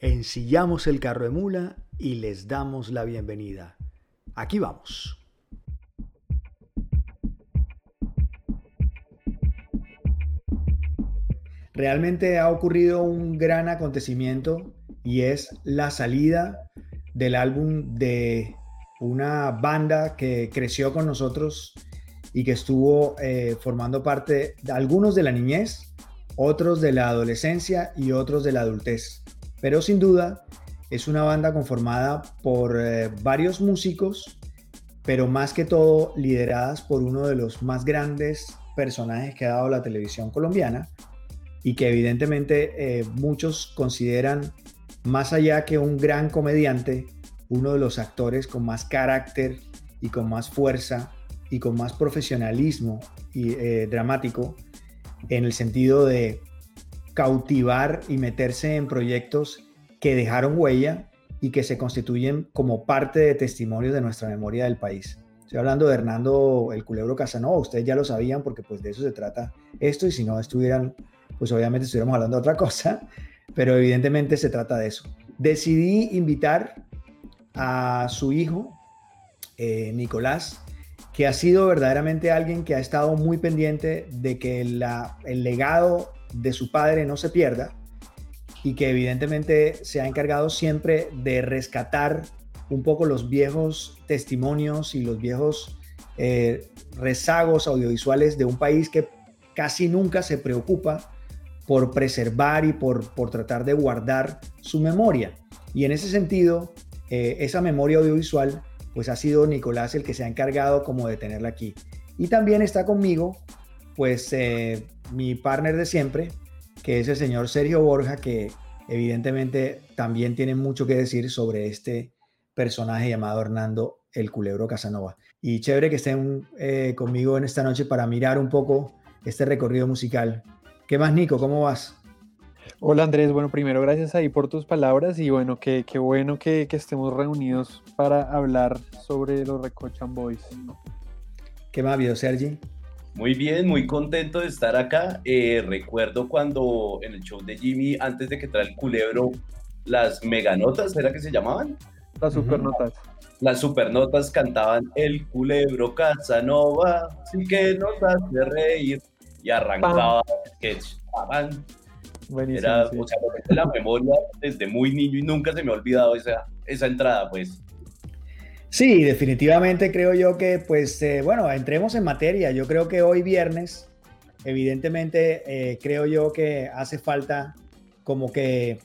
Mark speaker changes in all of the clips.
Speaker 1: ensillamos el carro de mula y les damos la bienvenida. Aquí vamos. Realmente ha ocurrido un gran acontecimiento y es la salida del álbum de una banda que creció con nosotros y que estuvo eh, formando parte de algunos de la niñez, otros de la adolescencia y otros de la adultez. Pero sin duda es una banda conformada por eh, varios músicos, pero más que todo lideradas por uno de los más grandes personajes que ha dado la televisión colombiana y que evidentemente eh, muchos consideran más allá que un gran comediante, uno de los actores con más carácter y con más fuerza y con más profesionalismo y eh, dramático en el sentido de cautivar y meterse en proyectos que dejaron huella y que se constituyen como parte de testimonios de nuestra memoria del país. Estoy hablando de Hernando el Culebro Casanova, ustedes ya lo sabían porque pues de eso se trata esto y si no estuvieran, pues obviamente estuviéramos hablando de otra cosa, pero evidentemente se trata de eso. Decidí invitar a su hijo, eh, Nicolás, que ha sido verdaderamente alguien que ha estado muy pendiente de que el legado de su padre no se pierda y que evidentemente se ha encargado siempre de rescatar un poco los viejos testimonios y los viejos eh, rezagos audiovisuales de un país que casi nunca se preocupa por preservar y por, por tratar de guardar su memoria. Y en ese sentido, eh, esa memoria audiovisual pues ha sido Nicolás el que se ha encargado como de tenerla aquí. Y también está conmigo, pues eh, mi partner de siempre, que es el señor Sergio Borja, que evidentemente también tiene mucho que decir sobre este personaje llamado Hernando el Culebro Casanova. Y chévere que estén eh, conmigo en esta noche para mirar un poco este recorrido musical. ¿Qué más, Nico? ¿Cómo vas?
Speaker 2: Hola Andrés, bueno, primero gracias ahí por tus palabras y bueno, qué, qué bueno que, que, estemos reunidos para hablar sobre los Recochan Boys.
Speaker 1: ¿Qué más, vio Sergi?
Speaker 3: Muy bien, muy contento de estar acá. Eh, recuerdo cuando en el show de Jimmy, antes de que trae el culebro, las meganotas, ¿era que se llamaban?
Speaker 2: Las supernotas.
Speaker 3: Las supernotas cantaban el culebro Casanova, sí que nos hace reír. Y arrancaba sketch. Buenísimo, Era, o sea, la memoria desde muy niño y nunca se me ha olvidado esa, esa entrada, pues.
Speaker 1: Sí, definitivamente creo yo que, pues, eh, bueno, entremos en materia. Yo creo que hoy viernes, evidentemente, eh, creo yo que hace falta como que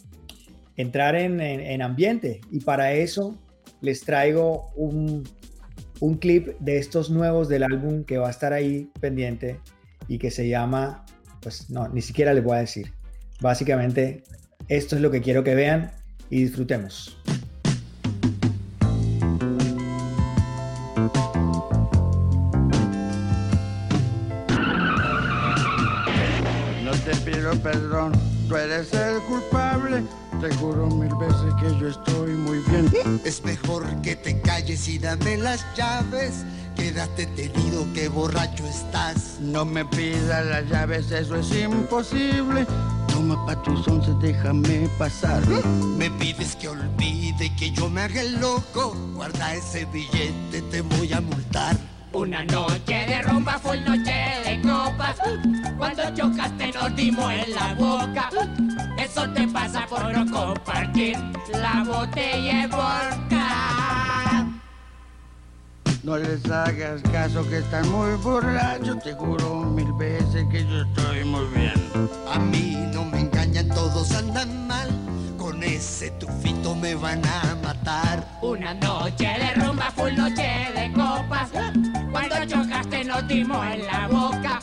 Speaker 1: entrar en, en, ambiente y para eso les traigo un, un clip de estos nuevos del álbum que va a estar ahí pendiente y que se llama, pues no, ni siquiera les voy a decir. Básicamente, esto es lo que quiero que vean y disfrutemos.
Speaker 4: Perdón, tú eres el culpable. Te juro mil veces que yo estoy muy bien.
Speaker 5: Es mejor que te calles y dame las llaves. Quédate tenido que borracho estás.
Speaker 4: No me pidas las llaves, eso es imposible. Toma pa' tus once, déjame pasar.
Speaker 5: Me pides que olvide que yo me haga el loco. Guarda ese billete, te voy a multar.
Speaker 6: Una noche de rumba fue noche de Cuando chocaste nos dimos en la boca. Eso te pasa por no compartir la botella de vodka.
Speaker 4: No les hagas caso que están muy borrachos. Te juro mil veces que yo estoy muy bien.
Speaker 5: A mí no me engañan, todos andan mal. Ese tufito me van a matar.
Speaker 6: Una noche de rumba, full noche de copas. Cuando chocaste nos dimos en la boca.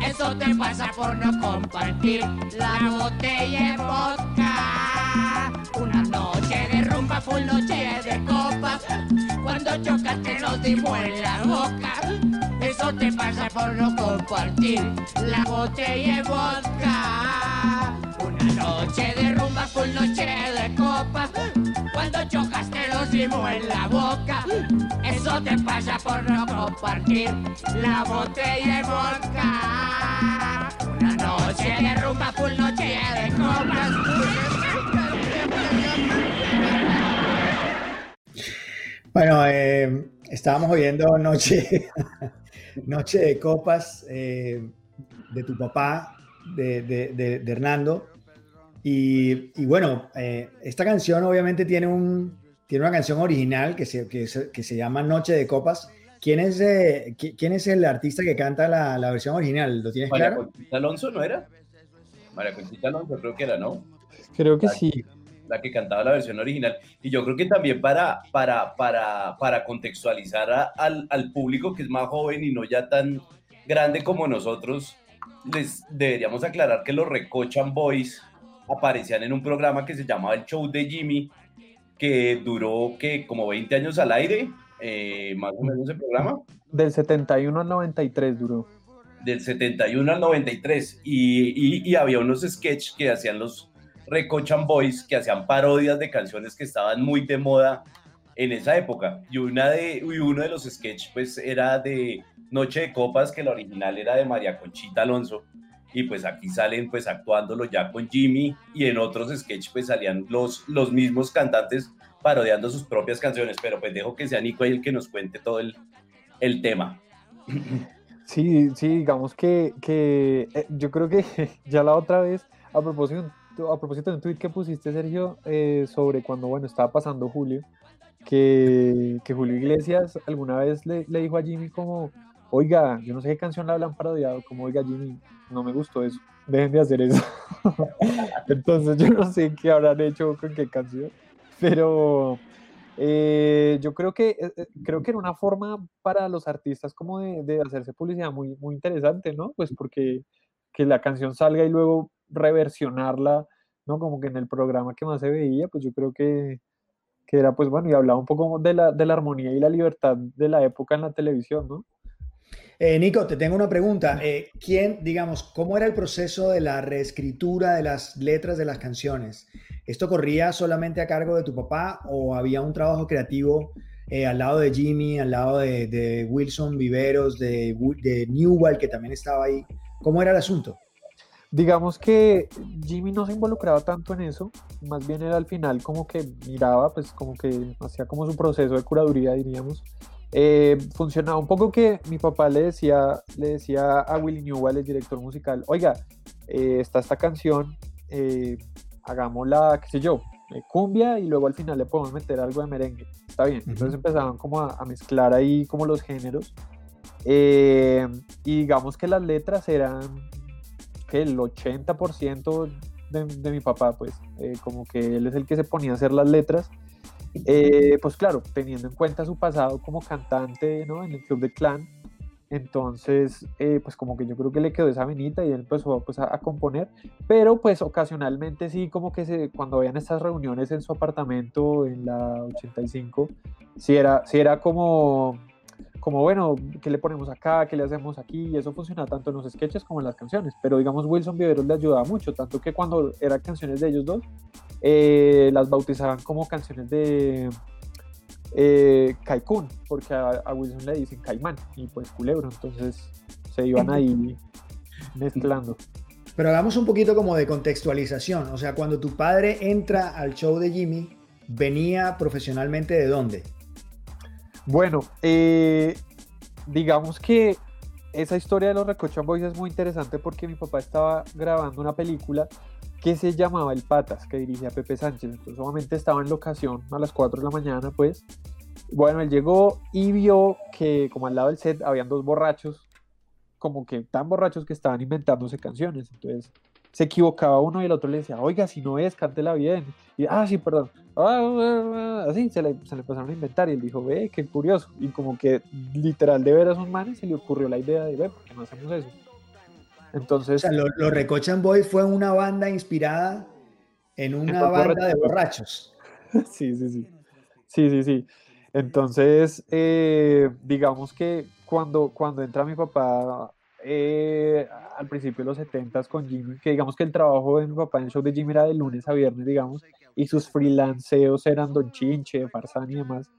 Speaker 6: Eso te pasa por no compartir la botella de vodka. Una noche de rumba, full noche de copas. Cuando chocaste nos dimos en la boca no te pasa por no compartir la botella de vodka. Una noche de rumba, full noche de copas. Cuando chocas te los dimos en la boca. Eso te pasa por no compartir la botella de vodka. Una noche de rumba, full noche de copas.
Speaker 1: Bueno, eh, estábamos oyendo Noche, Noche de Copas eh, de tu papá, de, Hernando. Y, bueno, eh, esta canción obviamente tiene, un, tiene una canción original que se, que, se, llama Noche de Copas. ¿Quién es, ¿Quién es el artista que canta la, la versión original? ¿Lo tienes
Speaker 3: María
Speaker 1: claro?
Speaker 3: Alonso no era? María Conchita Alonso creo que era, ¿no?
Speaker 2: Creo que sí
Speaker 3: la que cantaba la versión original. Y yo creo que también para, para, para, para contextualizar al, al, público que es más joven y no ya tan grande como nosotros, les deberíamos aclarar que los Recochan Boys aparecían en un programa que se llamaba El Show de Jimmy, que duró que como 20 años al aire, eh, más o menos el programa.
Speaker 2: Del 71 al 93 duró.
Speaker 3: Del 71 al 93. Y, y, y había unos sketches que hacían los, Recochan Boys que hacían parodias de canciones que estaban muy de moda en esa época. Y, una de, uno de los sketches pues era de Noche de Copas, que la original era de María Conchita Alonso. Y pues aquí salen pues actuándolo ya con Jimmy y en otros sketches pues salían los, los mismos cantantes parodiando sus propias canciones. Pero pues dejo que sea Nico el que nos cuente todo el, el tema.
Speaker 2: Sí, sí, digamos que, que eh, yo creo que ya la otra vez, a propósito a propósito de un tweet que pusiste, Sergio, eh, sobre cuando, bueno, estaba pasando Julio, que, que Julio Iglesias alguna vez le, le, dijo a Jimmy como, oiga, yo no sé qué canción le hablan parodiado, como, oiga, Jimmy, no me gustó eso, dejen de hacer eso. Entonces yo no sé qué habrán hecho con qué canción, pero eh, yo creo que, eh, creo que era una forma para los artistas como de, de hacerse publicidad muy, muy interesante, ¿no? Pues porque que la canción salga y luego reversionarla, ¿no? Como que en el programa que más se veía, pues yo creo que, que era, pues bueno, y hablaba un poco de la, de la armonía y la libertad de la época en la televisión, ¿no?
Speaker 1: Eh, Nico, te tengo una pregunta. Eh, ¿Quién, digamos, cómo era el proceso de la reescritura de las letras de las canciones? ¿Esto corría solamente a cargo de tu papá o había un trabajo creativo eh, al lado de Jimmy, al lado de, de Wilson Viveros, de, de Newell, que también estaba ahí? ¿Cómo era el asunto?
Speaker 2: Digamos que Jimmy no se involucraba tanto en eso, más bien era al final como que miraba, pues como que hacía como su proceso de curaduría, diríamos. Eh, funcionaba un poco que mi papá le decía, le decía a Willy Newell, el director musical, oiga, eh, está esta canción, eh, hagámosla, qué sé yo, cumbia y luego al final le podemos meter algo de merengue. Está bien. Entonces empezaban como a, a, mezclar ahí como los géneros. y digamos que las letras eran que el 80% de, de, mi papá, pues, eh, como que él es el que se ponía a hacer las letras. Eh, pues claro, teniendo en cuenta su pasado como cantante ¿no? en el Club de Clan, entonces, eh, pues como que yo creo que le quedó esa venita y él empezó pues, a, componer, pero pues ocasionalmente sí, como que se, cuando veían estas reuniones en su apartamento en la 85, sí era, sí era como como bueno, ¿qué le ponemos acá? ¿Qué le hacemos aquí? Y eso funciona tanto en los sketches como en las canciones. Pero digamos, Wilson Viveros le ayudaba mucho, tanto que cuando eran canciones de ellos dos, eh, las bautizaban como canciones de eh, Kaikun, porque a, Wilson le dicen Caimán y pues Culebro, entonces se iban ahí mezclando.
Speaker 1: Pero hagamos un poquito como de contextualización, o sea, cuando tu padre entra al show de Jimmy, ¿venía profesionalmente de dónde?
Speaker 2: Bueno, eh, digamos que esa historia de los Recochan Boys es muy interesante porque mi papá estaba grabando una película que se llamaba El Patas, que dirigía Pepe Sánchez. Entonces, solamente estaba en locación a las 4 de la mañana, pues. Bueno, él llegó y vio que, como al lado del set, habían dos borrachos, como que tan borrachos que estaban inventándose canciones. Entonces, se equivocaba uno y el otro le decía, oiga, si no es, cántela bien. Y, ah, sí, perdón. Ah, así se le, se le empezaron a inventar y él dijo, ve, qué curioso. Y como que literal de ver a esos manes se le ocurrió la idea de, ve, ¿por qué no hacemos eso? Entonces...
Speaker 1: O sea, los lo Recochan Boys fue una banda inspirada en una banda de borrachos.
Speaker 2: sí, sí, sí. Sí, sí, sí. Entonces, eh, digamos que cuando, cuando entra mi papá eh, al principio de los 70 con Jimmy, que digamos que el trabajo de mi papá en el show de Jimmy era de lunes a viernes, digamos, y sus freelanceos eran Don Chinche, Farsán y demás.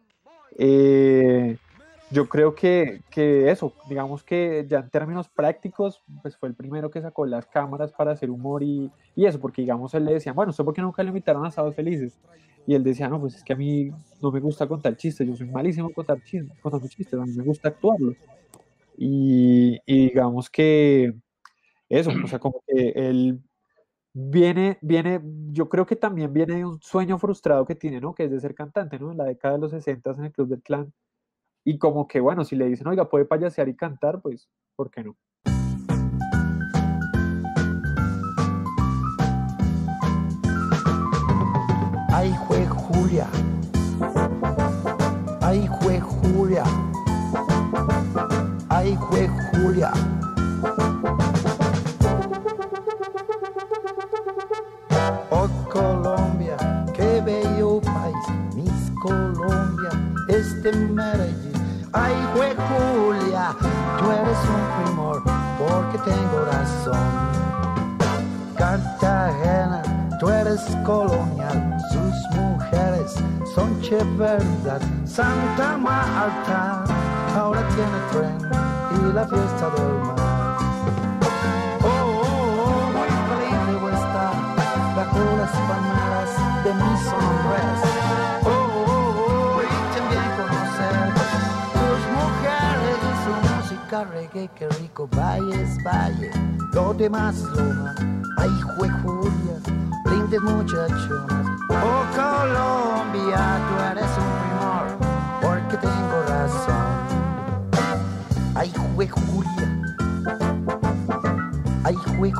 Speaker 2: Eh, yo creo que, que, eso, digamos que ya en términos prácticos, pues fue el primero que sacó las cámaras para hacer humor y, y eso, porque digamos él le decía, bueno, ¿usted por qué nunca le invitaron a Sábados Felices? y él decía, no, pues es que a mí no me gusta contar chistes, yo soy malísimo contar chistes, contando chistes, a mí me gusta actuarlos. Y, digamos que eso, o sea, como que él viene, viene, yo creo que también viene de un sueño frustrado que tiene, ¿no? Que es de ser cantante, ¿no? En la década de los 60 en el Club del Clan. Y como que, bueno, si le dicen, oiga, puede payasear y cantar, pues, ¿por qué no?
Speaker 7: Ay, fue Julia. Ay, fue Julia. Ay, fue Julia. Ay, fue Julia, tú eres un primor, porque tengo razón. Cartagena, tú eres colonial son verdad. Santa Marta ahora tiene tren y la fiesta del mar. Oh, oh, oh muy feliz debo estar bajo las palmeras de mis hombres. Música reggae, que rico valles, valle, lo demás loma. Ay, jue Julia, lindes muchachonas. Oh, Colombia, tú eres un primor, porque tengo razón. Ay, jue Julia. Ay, jue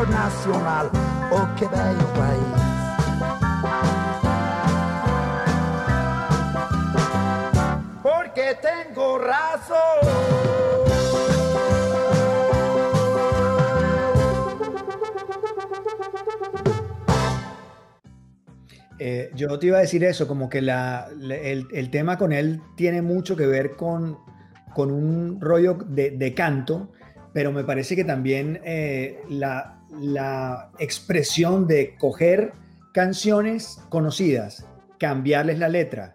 Speaker 7: folclor nacional. Oh, qué bello país. porque tengo razón.
Speaker 1: Eh, yo te iba a decir eso, como que la- el, el tema con él tiene mucho que ver con, con un rollo de, de canto, pero me parece que también eh, la, la expresión de coger canciones conocidas, cambiarles la letra,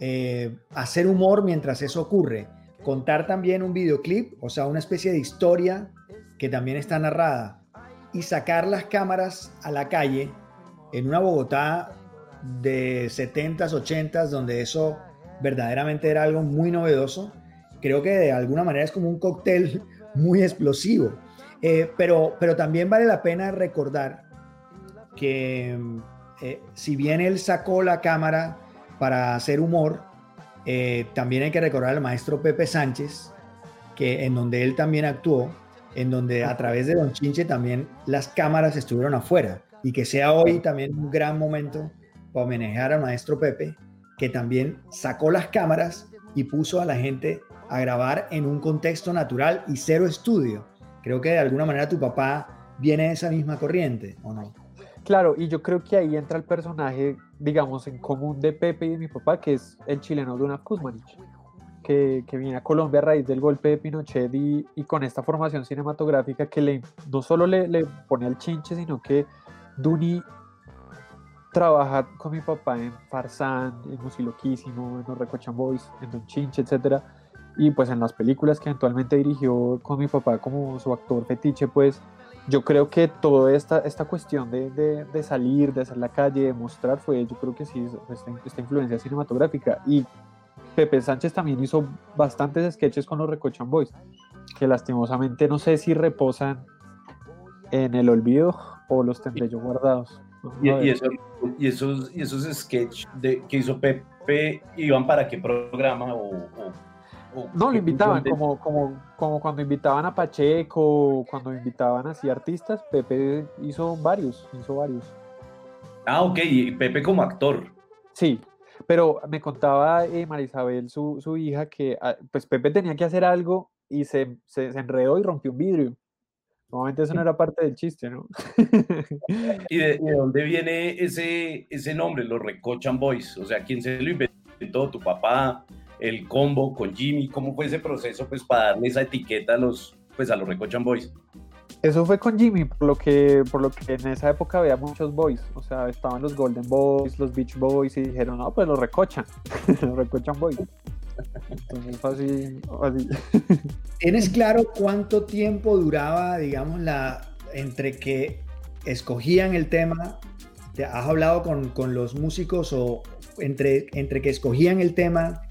Speaker 1: eh, hacer humor mientras eso ocurre, contar también un videoclip, o sea, una especie de historia que también está narrada, y sacar las cámaras a la calle en una Bogotá de 70s, 80s, donde eso verdaderamente era algo muy novedoso, creo que de alguna manera es como un cóctel muy explosivo. Eh, pero, pero también vale la pena recordar que eh, si bien él sacó la cámara para hacer humor, eh, también hay que recordar al maestro Pepe Sánchez, que en donde él también actuó, en donde a través de Don Chinche también las cámaras estuvieron afuera y que sea hoy también un gran momento para homenajear al maestro Pepe, que también sacó las cámaras y puso a la gente a grabar en un contexto natural y cero estudio. Creo que de alguna manera tu papá viene de esa misma corriente, ¿o no?
Speaker 2: Claro, y yo creo que ahí entra el personaje, digamos, en común de Pepe y de mi papá, que es el chileno Dunaf Kuzmanich, que, que viene a Colombia a raíz del golpe de Pinochet y, y con esta formación cinematográfica que le, no solo le, le pone al chinche, sino que Duni trabaja con mi papá en Farsán, en Musiloquísimo, en Los Recochan Boys, en Don Chinche, etcétera, y pues en las películas que eventualmente dirigió con mi papá como su actor fetiche, pues yo creo que toda esta, esta cuestión de, de, de salir, de hacer la calle, de mostrar, fue yo creo que sí, esta, esta influencia cinematográfica. Y Pepe Sánchez también hizo bastantes sketches con los Recochan Boys, que lastimosamente no sé si reposan en el olvido o los tendré yo guardados.
Speaker 3: Y, y eso- y esos, y esos sketch de, que hizo Pepe iban para qué programa o, o-
Speaker 2: No, lo invitaban, como, como, como cuando invitaban a Pacheco, cuando invitaban así artistas, Pepe hizo varios, hizo varios.
Speaker 3: Ah, ok, y Pepe como actor.
Speaker 2: Sí, Pero me contaba eh, Marisabel, su, su hija, que ah, pues Pepe tenía que hacer algo y se, se, se enredó y rompió un vidrio. Normalmente eso no era parte del chiste, ¿no?
Speaker 3: ¿Y de, de dónde viene ese, ese nombre, los Recochan Boys? O sea, ¿quién se lo inventó? ¿Tu papá? ¿El combo con Jimmy? ¿Cómo fue ese proceso pues, para darle esa etiqueta a los, pues, a los Recochan Boys?
Speaker 2: Eso fue con Jimmy, por lo que, por lo que en esa época había muchos boys, o sea, estaban los Golden Boys, los Beach Boys, y dijeron, no, pues los recochan, los recochan boys. Entonces fue así, así.
Speaker 1: ¿Tienes claro cuánto tiempo duraba, digamos, la entre que escogían el tema? ¿Te has hablado con, con los músicos o entre, entre que escogían el tema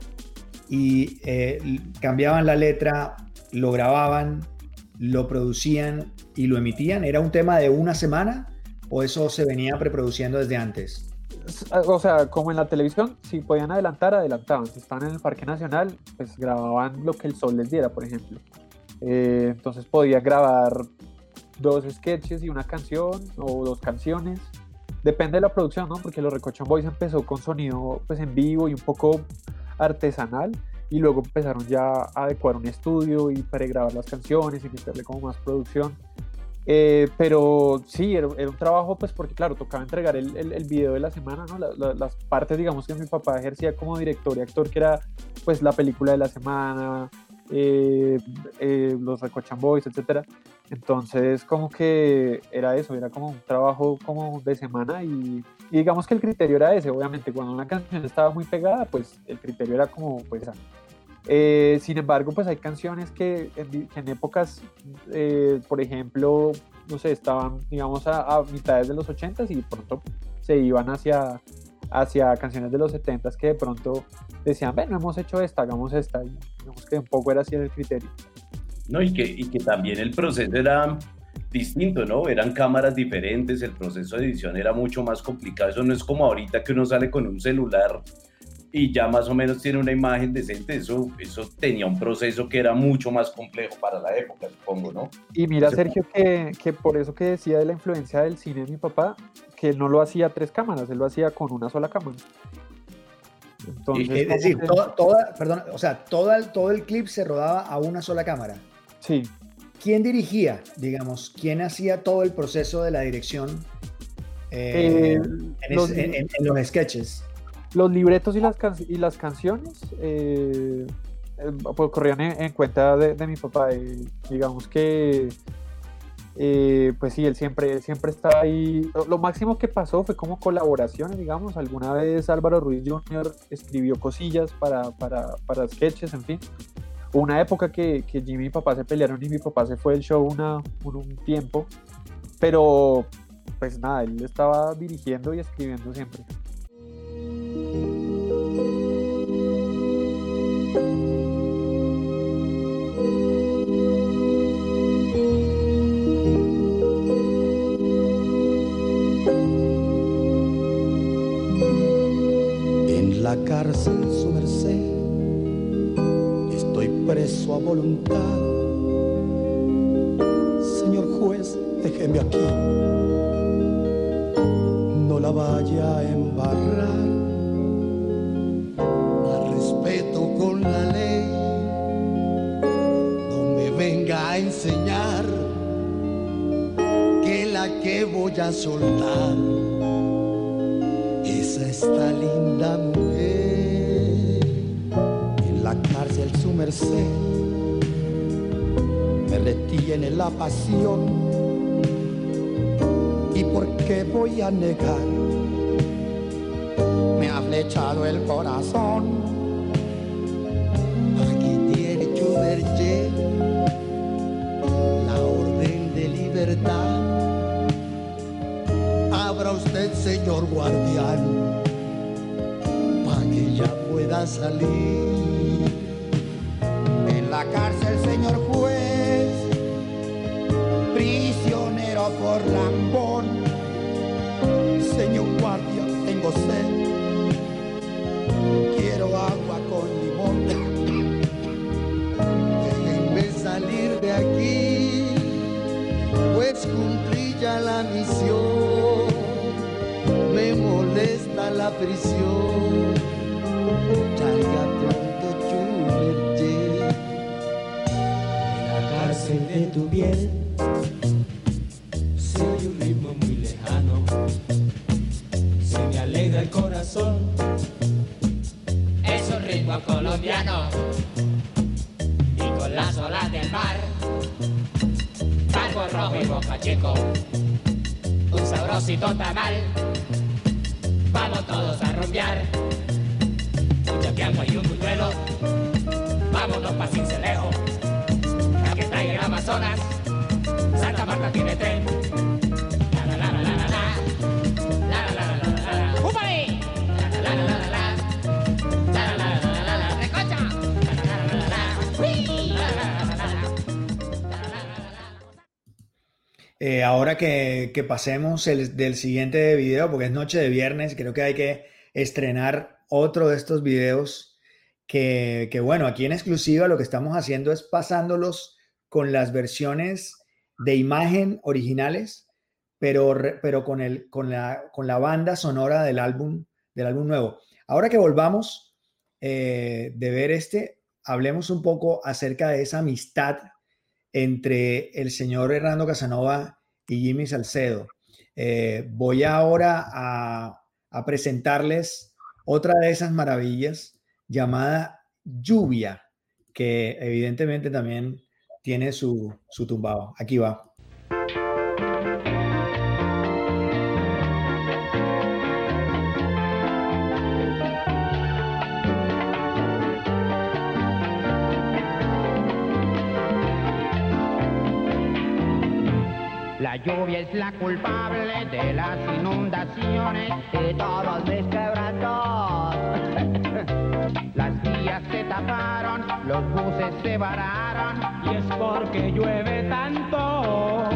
Speaker 1: y eh, cambiaban la letra, lo grababan, lo producían y lo emitían? ¿Era un tema de una semana o eso se venía preproduciendo desde antes?
Speaker 2: O sea, como en la televisión, si podían adelantar, adelantaban. Si estaban en el Parque Nacional, pues grababan lo que el sol les diera, por ejemplo. Eh, entonces podía grabar dos sketches y una canción o dos canciones. Depende de la producción, ¿no? Porque los Recochan Boys empezó con sonido pues en vivo y un poco artesanal y luego empezaron ya a adecuar un estudio y pregrabar las canciones y meterle como más producción. Eh, pero sí, era, un trabajo, pues porque claro, tocaba entregar el, el, video de la semana, ¿no? las partes, digamos, que mi papá ejercía como director y actor, que era pues la película de la semana, eh, eh, los Recochan Boys, etc. Entonces, como que era eso, era como un trabajo como de semana y, y, digamos que el criterio era ese, obviamente, cuando una canción estaba muy pegada, pues el criterio era como, pues, eh, sin embargo, pues hay canciones que en, épocas, eh, por ejemplo, no sé, estaban, digamos, a, mitades de los 80s y de pronto se iban hacia, hacia canciones de los 70s que de pronto decían, bueno, hemos hecho esta, hagamos esta. Y digamos que un poco era así el criterio.
Speaker 3: No, y que, y que también el proceso era distinto, ¿no? Eran cámaras diferentes, el proceso de edición era mucho más complicado. Eso no es como ahorita que uno sale con un celular y ya más o menos tiene una imagen decente, eso, eso tenía un proceso que era mucho más complejo para la época, supongo, ¿no?
Speaker 2: Y mira, Sergio, que, que, por eso que decía de la influencia del cine de mi papá, que él no lo hacía a tres cámaras, él lo hacía con una sola cámara.
Speaker 1: Entonces, es decir, toda, perdón, o sea, todo el, todo el clip se rodaba a una sola cámara.
Speaker 2: Sí.
Speaker 1: ¿Quién dirigía, digamos? ¿Quién hacía todo el proceso de la dirección eh, eh, en, en, en los sketches?
Speaker 2: Los libretos y las, y las canciones eh, eh pues, corrían en, cuenta de, mi papá. digamos que, eh, pues sí, él siempre, siempre estaba ahí. Lo, máximo que pasó fue como colaboraciones, digamos. Alguna vez Álvaro Ruiz Jr. escribió cosillas para, para, para sketches, en fin. Una época que, que, Jimmy y mi papá se pelearon y mi papá se fue del show una, por un tiempo. Pero, pues nada, él estaba dirigiendo y escribiendo siempre.
Speaker 5: En la cárcel preso a voluntad. Señor juez, déjeme aquí, no la vaya a embarrar. Enseñar que la que voy a soltar es esta linda su merced me retiene la pasión. ¿Y por qué voy a negar? Me ha flechado el corazón. Aquí tiene Chuberger Abra usted, señor guardián, para que ya pueda salir. Prisionero por lambón. Señor guardia, tengo sed, quiero agua con limón. Déjenme salir de aquí pues cumplí ya la misión, me molesta la prisión. salga pronto tu
Speaker 6: En la cárcel de tu piel
Speaker 1: Eh, ahora que, pasemos el- del siguiente video, porque es noche de viernes, creo que hay que estrenar otro de estos videos que, bueno, aquí en exclusiva lo que estamos haciendo es pasándolos con las versiones de imagen originales, pero, pero con, el, con, la, con la banda sonora del álbum, del álbum nuevo. Ahora que volvamos eh, de ver este, hablemos un poco acerca de esa amistad entre el señor Hernando Casanova y Jimmy Salcedo. Eh, voy ahora a, a presentarles otra de esas maravillas llamada Lluvia, que evidentemente también tiene su, su tumbado. Aquí va.
Speaker 8: Lluvia es la culpable de las inundaciones y todos mis. Las vías se taparon, los buses se vararon y es porque llueve tanto.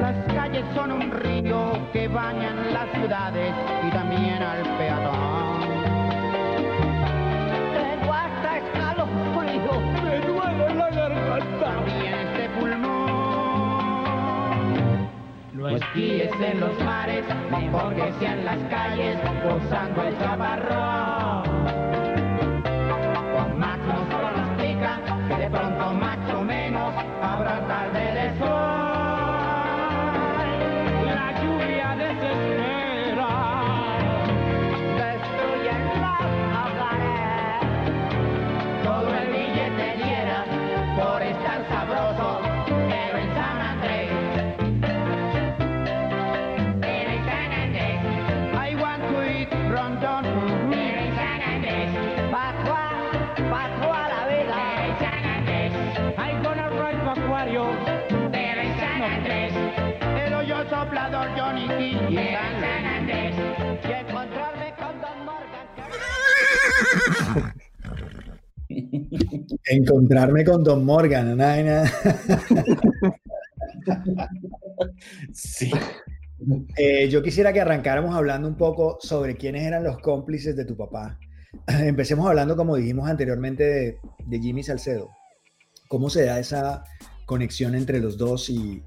Speaker 8: Las calles son un río que bañan las ciudades y también al peatón.
Speaker 5: Tengo hasta escalofrío, me duele la garganta.
Speaker 8: También No esquíes en los mares, mejor que sean las calles, gozando el chaparrón.
Speaker 1: Encontrarme con Don Morgan. una vaina-
Speaker 3: Sí.
Speaker 1: Eh, yo quisiera que arrancáramos hablando un poco sobre quiénes eran los cómplices de tu papá. Empecemos hablando, como dijimos anteriormente, de, de Jimmy Salcedo. ¿Cómo se da esa conexión entre los dos y,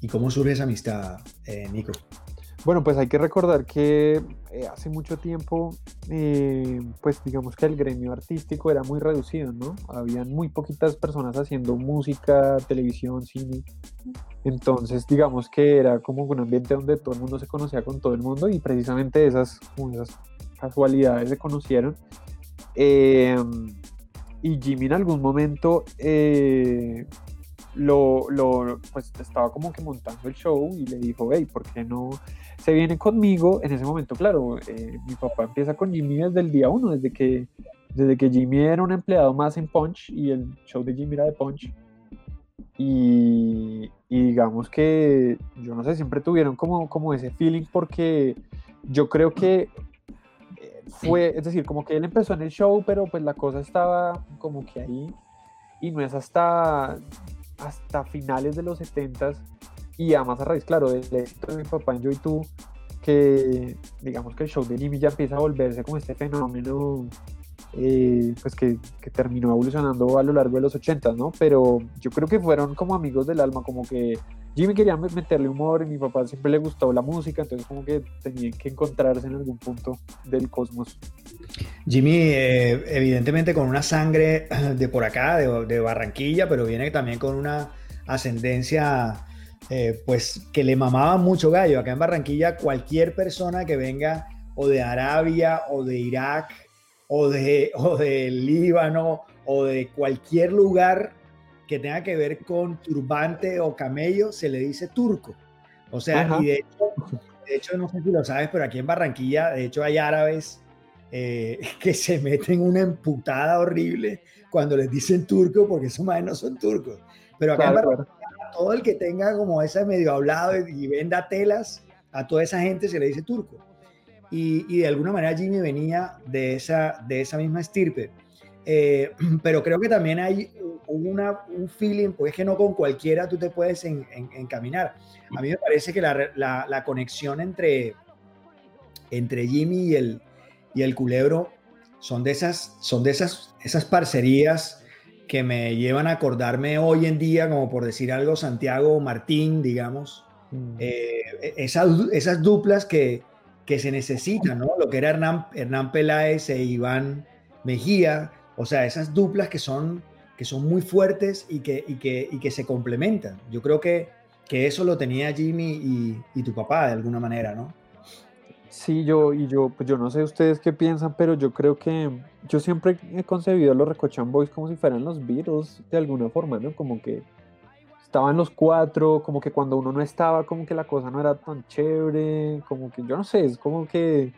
Speaker 1: y cómo surge esa amistad, eh, Nico?
Speaker 2: Bueno, pues hay que recordar que eh, hace mucho tiempo, eh, pues digamos que el gremio artístico era muy reducido, ¿no? Habían muy poquitas personas haciendo música, televisión, cine. Entonces, digamos que era como un ambiente donde todo el mundo se conocía con todo el mundo y precisamente esas, casualidades se conocieron. Eh, y Jimmy en algún momento eh, lo, lo, pues estaba como que montando el show y le dijo, hey, ¿por qué no se viene conmigo? En ese momento, claro, eh, mi papá empieza con Jimmy desde el día uno, desde que, desde que Jimmy era un empleado más en Punch y el show de Jimmy era de Punch. Y, y digamos que, yo no sé, siempre tuvieron como, como ese feeling porque yo creo que eh, fue, es decir, como que él empezó en el show, pero pues la cosa estaba como que ahí y no es hasta, hasta finales de los 70s y además a raíz, claro, del éxito de mi papá en Yo y Tú, que digamos que el show de Jimmy ya empieza a volverse como este fenómeno eh, pues que, que terminó evolucionando a lo largo de los 80, ¿no? Pero yo creo que fueron como amigos del alma, como que Jimmy quería me- meterle humor y mi papá siempre le gustó la música, entonces como que tenían que encontrarse en algún punto del cosmos.
Speaker 1: Jimmy, eh, evidentemente con una sangre de por acá, de, Barranquilla, pero viene también con una ascendencia, eh, pues que le mamaba mucho gallo. Acá en Barranquilla, cualquier persona que venga o de Arabia o de Irak o de, o de Líbano o de cualquier lugar que tenga que ver con turbante o camello, se le dice turco. O sea, y de hecho, de hecho, no sé si lo sabes, pero aquí en Barranquilla, de hecho, hay árabes eh, que se meten una emputada horrible cuando les dicen turco, porque esos más no son turcos. Pero acá todo el que tenga como ese medio hablado y venda telas, a toda esa gente se le dice turco. Y, y de alguna manera Jimmy venía de esa, de esa misma estirpe. Eh, pero creo que también hay una, un feeling, pues es que no con cualquiera tú te puedes encaminar. A mí me parece que la, la, la conexión entre, entre Jimmy y el, y el Culebro son de esas, son de esas, esas parcerías que me llevan a acordarme hoy en día, como por decir algo, Santiago Martín, digamos, mm. eh, esas, esas, duplas que, que, se necesitan, ¿no? Lo que era Hernán, Hernán Peláez e Iván Mejía, o sea, esas duplas que son, que son muy fuertes y que, que se complementan. Yo creo que, que eso lo tenía Jimmy y, y tu papá de alguna manera, ¿no?
Speaker 2: Sí, yo, y yo, pues yo no sé ustedes qué piensan, pero yo creo que yo siempre he concebido a los Recochan Boys como si fueran los Beatles de alguna forma, ¿no? Como que estaban los cuatro, como que cuando uno no estaba, como que la cosa no era tan chévere, como que yo no sé, es como que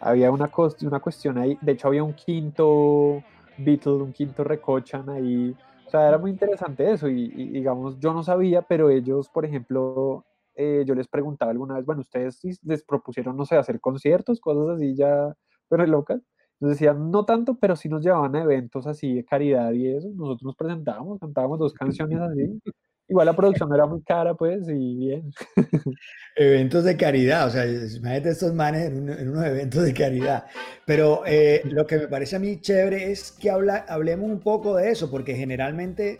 Speaker 2: había una, una cuestión ahí, de hecho había un quinto Beatle, un quinto Recochan ahí, o sea, era muy interesante eso, y digamos, yo no sabía, pero ellos, por ejemplo, eh, yo les preguntaba alguna vez, bueno, ustedes les propusieron, no sé, hacer conciertos, cosas así ya, pero locas. Nos decían, no tanto, pero sí nos llevaban a eventos así de caridad y eso. Nosotros nos presentábamos, cantábamos dos canciones así. Igual la producción era muy cara, pues, y bien.
Speaker 1: Eventos de caridad, o sea, imagínate estos manes en, unos eventos de caridad. Pero eh, lo que me parece a mí chévere es que habla, hablemos un poco de eso, porque generalmente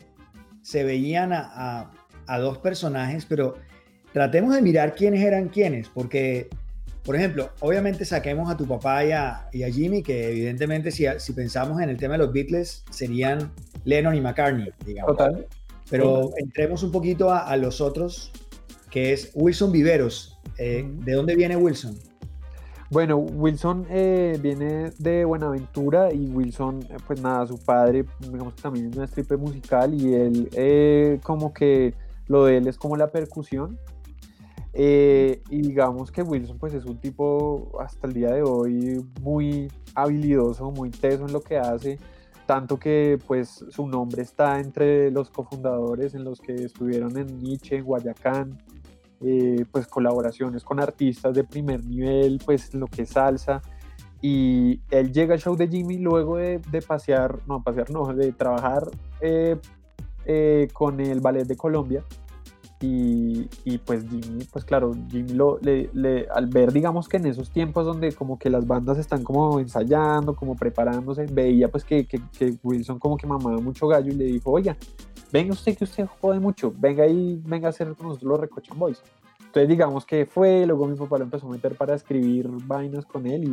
Speaker 1: se veían a, a dos personajes, pero tratemos de mirar quiénes eran quiénes, porque, por ejemplo, obviamente saquemos a tu papá y a, Jimmy, que evidentemente si, si, pensamos en el tema de los Beatles, serían Lennon y McCartney, digamos. Total. Pero entremos un poquito a, los otros, que es Wilson Viveros. Eh, ¿De dónde viene Wilson?
Speaker 2: Bueno, Wilson eh, viene de Buenaventura y Wilson, eh, pues nada, su padre, digamos que también es una stripe musical y él como que lo de él es como la percusión, eh, y digamos que Wilson pues es un tipo hasta el día de hoy muy habilidoso, muy teso en lo que hace, tanto que pues su nombre está entre los cofundadores en los que estuvieron en Nietzsche, en Guayacán, eh, pues colaboraciones con artistas de primer nivel, pues lo que es salsa. Y él llega al show de Jimmy luego de, pasear, no, pasear no, de trabajar eh, con el Ballet de Colombia y, pues Jimmy, pues claro, Jimmy lo, le, al ver, digamos que en esos tiempos donde como que las bandas están como ensayando, como preparándose, veía pues que, que, Wilson como que mamaba mucho gallo y le dijo, oiga, venga usted que usted jode mucho, venga ahí, venga a hacer con nosotros los Recochan Boys. Entonces digamos que fue, luego mi papá lo empezó a meter para escribir vainas con él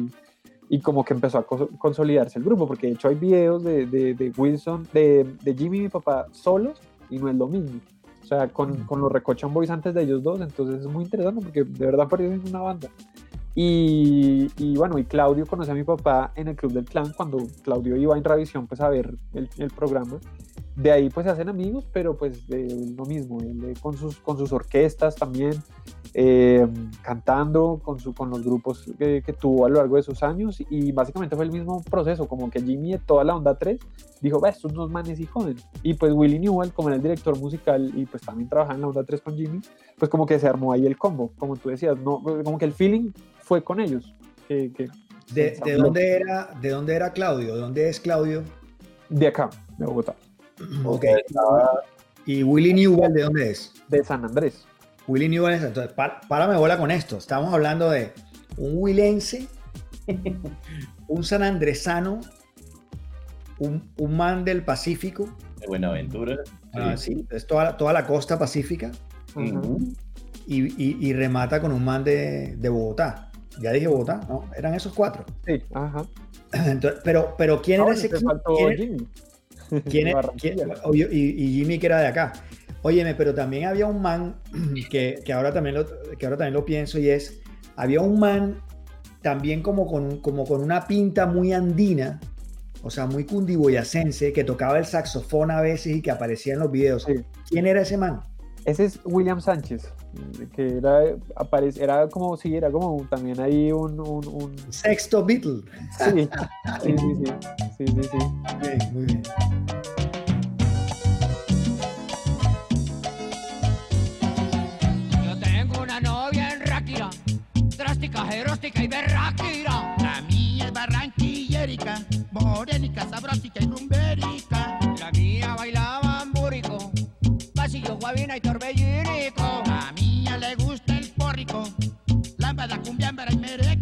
Speaker 2: y, y como que empezó a consolidarse el grupo, porque de hecho hay videos de, de, de Wilson, de, de Jimmy y mi papá solos y no es lo mismo. O sea, con, con los Recochan Boys antes de ellos dos, entonces es muy interesante porque de verdad parecen una banda. Y, y, bueno, y Claudio conoce a mi papá en el Club del Clan cuando Claudio iba en revisión pues a ver el, el programa. De ahí pues se hacen amigos, pero pues de lo mismo, con, sus, con sus orquestas también. Eh, cantando con, su, con los grupos que, tuvo a lo largo de sus años y básicamente fue el mismo proceso, como que Jimmy de toda la onda 3 dijo, ve, estos dos manes y joden. Y pues Willy Newell, como era el director musical y pues también trabajaba en la onda 3 con Jimmy, pues como que se armó ahí el combo, como tú decías, no, como que el feeling fue con ellos. Que,
Speaker 1: ¿De, de, dónde era, ¿De dónde era Claudio? ¿De dónde es Claudio?
Speaker 2: De acá, de Bogotá.
Speaker 1: Ok. ¿Y Willy Newell de dónde es?
Speaker 2: De San Andrés.
Speaker 1: Willy Newell, entonces, párame bola con esto. Estamos hablando de un huilense, un sanandresano, un, un man del Pacífico.
Speaker 3: De Buenaventura.
Speaker 1: Ah, sí. es toda, toda la costa pacífica. y, y, remata con un man de, de Bogotá. Ya dije Bogotá, ¿no? Eran esos cuatro.
Speaker 2: Sí, ajá.
Speaker 1: Entonces, pero, pero ¿quién
Speaker 2: No,
Speaker 1: era ese
Speaker 2: te
Speaker 1: quién-
Speaker 2: faltó
Speaker 1: quién-
Speaker 2: Jimmy.
Speaker 1: quién y Jimmy que era de acá. Óyeme, pero también había un man que, que ahora también lo, que ahora también lo pienso y es, había un man también como con, como con una pinta muy andina, o sea, muy cundiboyacense, que tocaba el saxofón a veces y que aparecía en los videos.
Speaker 2: Sí.
Speaker 1: ¿Quién era ese man?
Speaker 2: Ese es William Sánchez, que era, aparece, era como, sí, era como también ahí un, un, un-
Speaker 1: Sexto Beatle.
Speaker 2: sí, sí, sí, sí, sí, sí, sí.
Speaker 1: Bien, muy bien.
Speaker 6: Jeróstica y berráquira.
Speaker 5: La mía es barranquillerica, morenica, sabrósica y rumberica.
Speaker 6: La mía bailaba ambúrico, pasillo, guabina y torbellinico.
Speaker 5: A mía le gusta el pórrico, lámpara, cumbiámbara y merecome.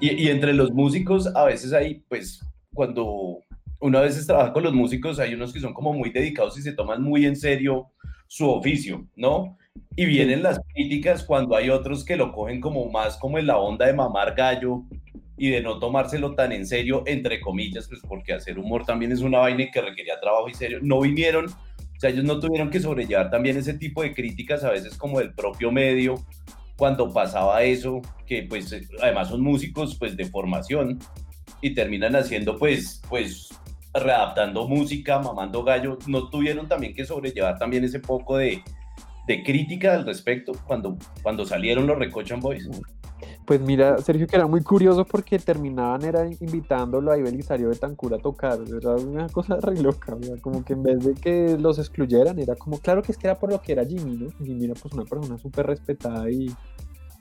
Speaker 5: Y, y
Speaker 3: entre los músicos, a veces hay, pues, cuando uno a veces trabaja con los músicos, hay unos que son como muy dedicados y se toman muy en serio su oficio, ¿no? Y vienen las críticas cuando hay otros que lo cogen como más como en la onda de mamar gallo y de no tomárselo tan en serio, entre comillas, pues porque hacer humor también es una vaina y que requería trabajo y serio. No vinieron, sea, ellos no tuvieron que sobrellevar también ese tipo de críticas, a veces como del propio medio, cuando pasaba eso, que pues eh, además son músicos pues de formación y terminan haciendo pues, pues readaptando música, mamando gallo, no tuvieron también que sobrellevar también ese poco de, de crítica al respecto cuando, cuando salieron los Recochan Boys.
Speaker 2: Pues mira, Sergio, que era muy curioso porque terminaban era invitándolo a Belisario Betancur a tocar, era una cosa re loca, sea, como que en vez de que los excluyeran, era como, claro que es que era por lo que era Jimmy, ¿no? Jimmy era pues una persona súper respetada y,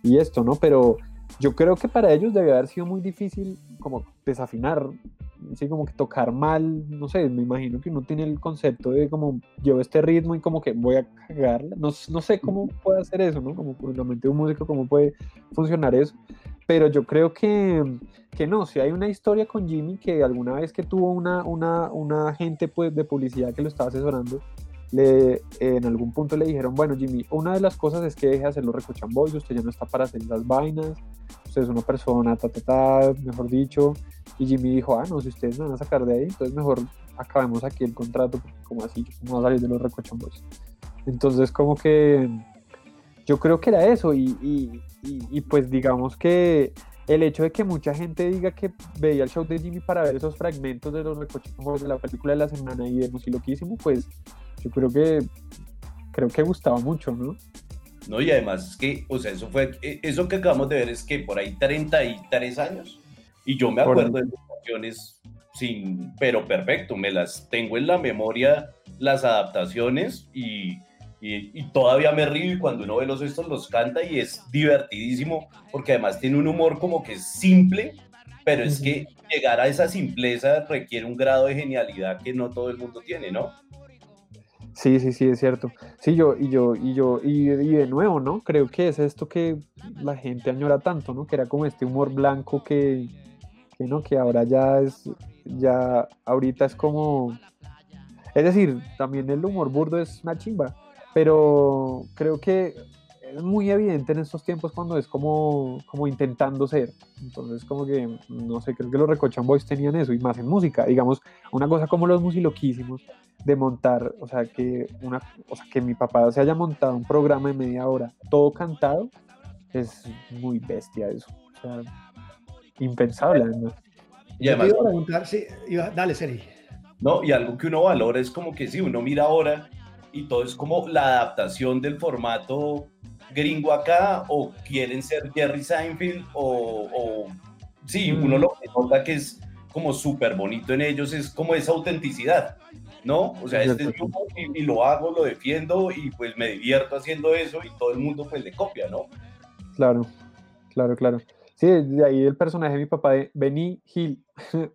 Speaker 2: y esto, ¿no? Pero yo creo que para ellos debe haber sido muy difícil como desafinar, así como que tocar mal, no sé, me imagino que uno tiene el concepto de como llevo este ritmo y como que voy a cagarla, no, no sé cómo puede hacer eso, ¿no? Como por la mente de un músico, cómo puede funcionar eso, pero yo creo que, que no, si hay una historia con Jimmy que alguna vez que tuvo una, una, una agente pues, de publicidad que lo estaba asesorando, le, en algún punto le dijeron, bueno Jimmy, una de las cosas es que deje de hacer los Recochan Boys, usted ya no está para hacer las vainas, usted es una persona, ta, ta, ta, mejor dicho, y Jimmy dijo, ah, no, si ustedes me van a sacar de ahí, entonces mejor acabemos aquí el contrato, porque como así, yo voy a salir de los Recochan Boys. Entonces como que yo creo que era eso, y, y, y, y pues digamos que el hecho de que mucha gente diga que veía el show de Jimmy para ver esos fragmentos de los Recochan Boys de la película de la semana y de Musiloquísimo, pues yo creo que creo que gustaba mucho, ¿no?
Speaker 3: ¿no? Y además es que, o sea, eso fue, eh, eso que acabamos de ver es que por ahí 33 años. Y yo me acuerdo de esas canciones sin, pero perfecto, me las tengo en la memoria, las adaptaciones y, y, y todavía me río y cuando uno ve los estos los canta y es divertidísimo porque además tiene un humor como que es simple, pero es que llegar a esa simpleza requiere un grado de genialidad que no todo el mundo tiene, ¿no?
Speaker 2: Sí, sí, sí, es cierto. Sí, yo, y yo, y yo, y, y de nuevo, ¿no? Creo que es esto que la gente añora tanto, ¿no? Que era como este humor blanco que, que no, que ahora ya es, ya ahorita es como, es decir, también el humor burdo es una chimba, pero creo que es muy evidente en estos tiempos cuando es como, como intentando ser. Entonces, como que, no sé, creo que los Recochan Boys tenían eso, y más en música. Digamos, una cosa como los musiloquísimos, de montar, o sea, que una, o sea, que mi papá se haya montado un programa de media hora, todo cantado, es muy bestia eso. O sea, impensable. ¿no?
Speaker 3: Y además,
Speaker 1: preguntar, sí, dale, Seri.
Speaker 3: No, y algo que uno valora es como que si uno mira ahora y todo es como la adaptación del formato gringo acá o quieren ser Jerry Seinfeld o, o sí, uno lo que nota que es como súper bonito en ellos es como esa autenticidad, ¿no? O sea, este es yo y, y, lo hago, lo defiendo y pues me divierto haciendo eso y todo el mundo pues le copia, ¿no?
Speaker 2: Claro, claro, claro. Sí, de ahí el personaje de mi papá de Benny Hill.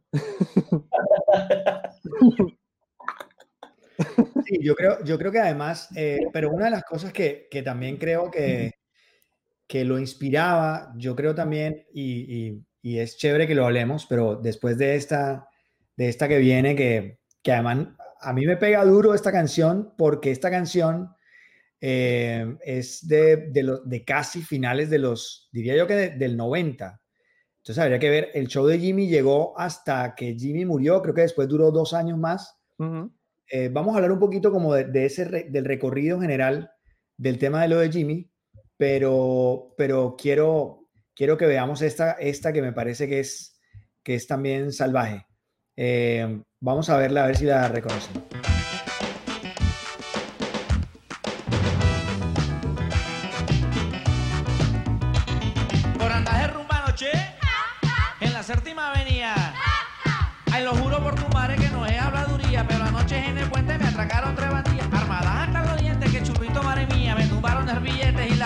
Speaker 1: Sí, yo creo, yo creo que además, eh, pero una de las cosas que, que también creo que, que, lo inspiraba, yo creo también, y, y, y, es chévere que lo hablemos, pero después de esta, de esta que viene, que, que además a mí me pega duro esta canción, porque esta canción eh, es de, de, de, casi finales de los, diría yo que del 90. Entonces habría que ver, el show de Jimmy llegó hasta que Jimmy murió, creo que después duró dos años más. Eh, vamos a hablar un poquito como de, ese, del recorrido general del tema de lo de Jimmy, pero, pero quiero, quiero que veamos esta, esta que me parece que es, que es también salvaje. Eh, vamos a verla, a ver si la reconocen.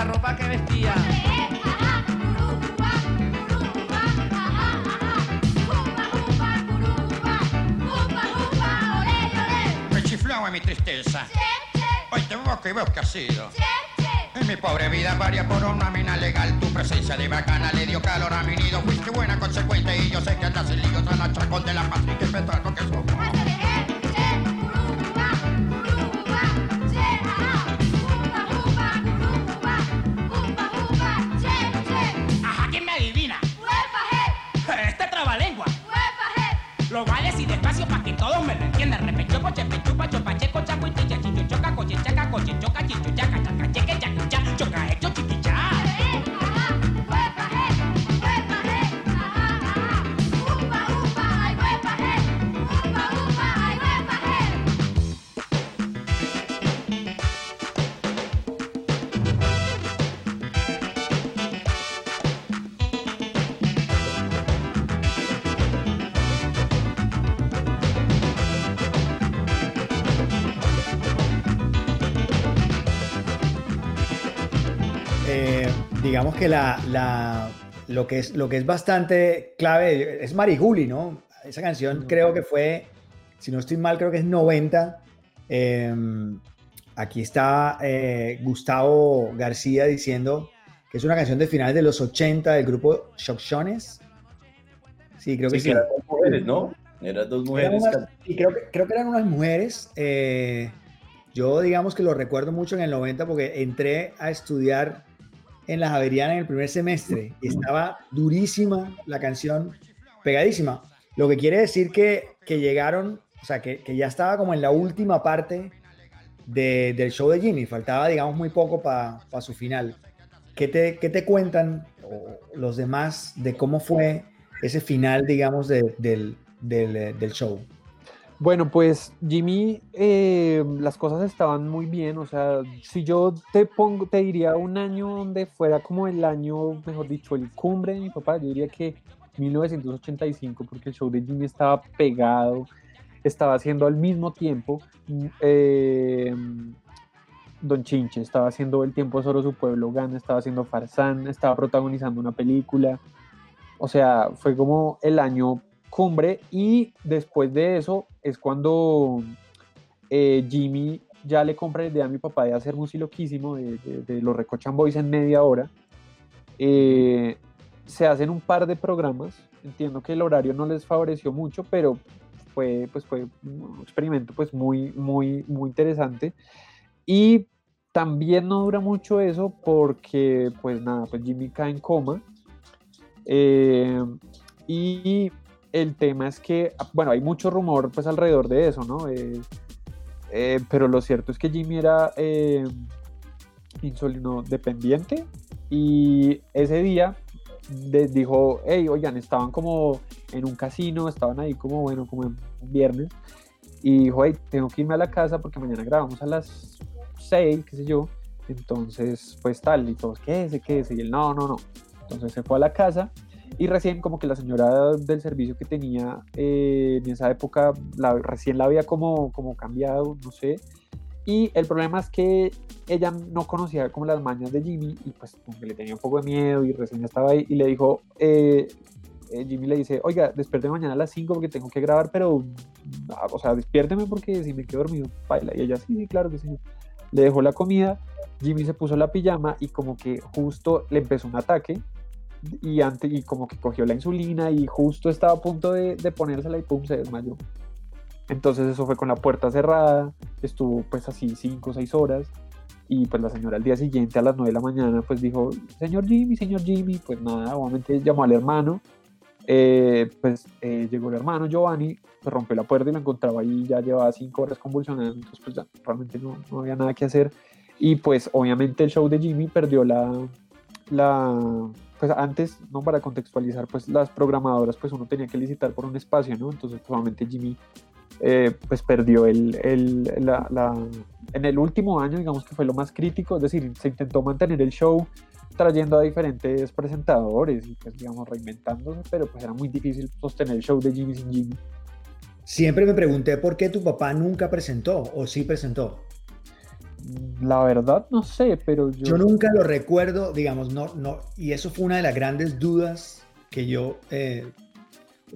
Speaker 9: Ropa que vestía.
Speaker 10: Me chiflaba mi tristeza. Hoy te busco y veo que ha sido. En mi pobre vida varia por una mina legal Tu presencia de bacana le dio calor a mi nido Fuiste buena, consecuente y yo sé que andas en líos Al achacón de la paz y que petardo que somos
Speaker 9: despacio para que todos me lo entiendan Repecho, poche, pechupa,
Speaker 1: digamos que la, la, lo, que es, lo que es bastante clave es Mariguli, ¿no? Esa canción creo que fue, si no estoy mal, creo que es 90. Eh, aquí está eh, Gustavo García diciendo que es una canción de finales de los 80 del grupo Shockshones. Sí, creo que
Speaker 3: Sí,
Speaker 1: sí.
Speaker 3: eran dos mujeres, ¿no? Eran dos
Speaker 1: Eran
Speaker 3: mujeres.
Speaker 1: unas- y creo, que, creo que eran unas mujeres. eh, yo digamos que lo recuerdo mucho en el 90 porque entré a estudiar en la Javeriana en el primer semestre y estaba durísima la canción, pegadísima. Lo que quiere decir que, que llegaron, o sea, que, que ya estaba como en la última parte de- del show de Jimmy, faltaba digamos muy poco para su final. ¿Qué te, qué te cuentan los demás de cómo fue ese final, digamos, de- del, del, eh, del show?
Speaker 2: Bueno, pues Jimmy, eh, las cosas estaban muy bien, o sea, si yo te pongo, te diría un año donde fuera como el año, mejor dicho, el cumbre de mi papá, yo diría que 1985, porque el show de Jimmy estaba pegado, estaba haciendo al mismo tiempo, mm, eh, Don Chinche, estaba haciendo El tiempo solo su pueblo gana, estaba haciendo Farsán, estaba protagonizando una película, o sea, fue como el año cumbre y después de eso es cuando eh, Jimmy ya le compra la idea a mi papá de hacer Music Loquísimo de los Recochan Boys en media hora. Eh, se hacen un par de programas, entiendo que el horario no les favoreció mucho, pero fue, pues, fue un experimento pues, muy, muy, muy interesante. Y también no dura mucho eso porque, pues nada, pues Jimmy cae en coma. Eh, y el tema es que, bueno, hay mucho rumor pues alrededor de eso, ¿no? Eh, eh, pero lo cierto es que Jimmy era eh, insulino dependiente y ese día de- dijo, hey, oigan, estaban como en un casino, estaban ahí como, bueno, como en viernes, y dijo, hey, tengo que irme a la casa porque mañana grabamos a las 6, qué sé yo, entonces, pues tal, y todos, quédese, quédese, y él, no, no, no, entonces se fue a la casa, y recién como que la señora del servicio que tenía eh, en esa época, la, recién la había como, cambiado, no sé, y el problema es que ella no conocía como las mañas de Jimmy y pues le tenía un poco de miedo y recién estaba ahí y le dijo, eh, eh, Jimmy le dice, oiga, despiérteme mañana a las 5 porque tengo que grabar, pero, ah, o sea, despiérteme porque si me quedo dormido, baila. Y ella, sí, sí, claro que. Le dejó la comida, Jimmy se puso la pijama y como que justo le empezó un ataque y, antes, y como que cogió la insulina y justo estaba a punto de, de ponérsela y pum, se desmayó. Entonces eso fue con la puerta cerrada, estuvo pues así 5 o 6 horas y pues la señora al día siguiente a las 9 de la mañana pues dijo, señor Jimmy, señor Jimmy, pues nada, obviamente llamó al hermano, eh, pues eh, llegó el hermano Giovanni, pues, rompió la puerta y lo encontraba ahí, ya llevaba 5 horas convulsionando, entonces pues ya realmente no había nada que hacer y pues obviamente el show de Jimmy perdió la, la pues antes, no para contextualizar, pues las programadoras pues uno tenía que licitar por un espacio, ¿no? Entonces probablemente Jimmy eh, pues perdió el, el, la, la- en el último año, digamos que fue lo más crítico, es decir, se intentó mantener el show trayendo a diferentes presentadores y pues digamos reinventándose, pero pues era muy difícil sostener el show de Jimmy sin Jimmy.
Speaker 1: Siempre me pregunté por qué tu papá nunca presentó o sí presentó.
Speaker 2: La verdad no sé, pero yo...
Speaker 1: Yo nunca lo recuerdo, digamos, no, no, y eso fue una de las grandes dudas que yo... eh,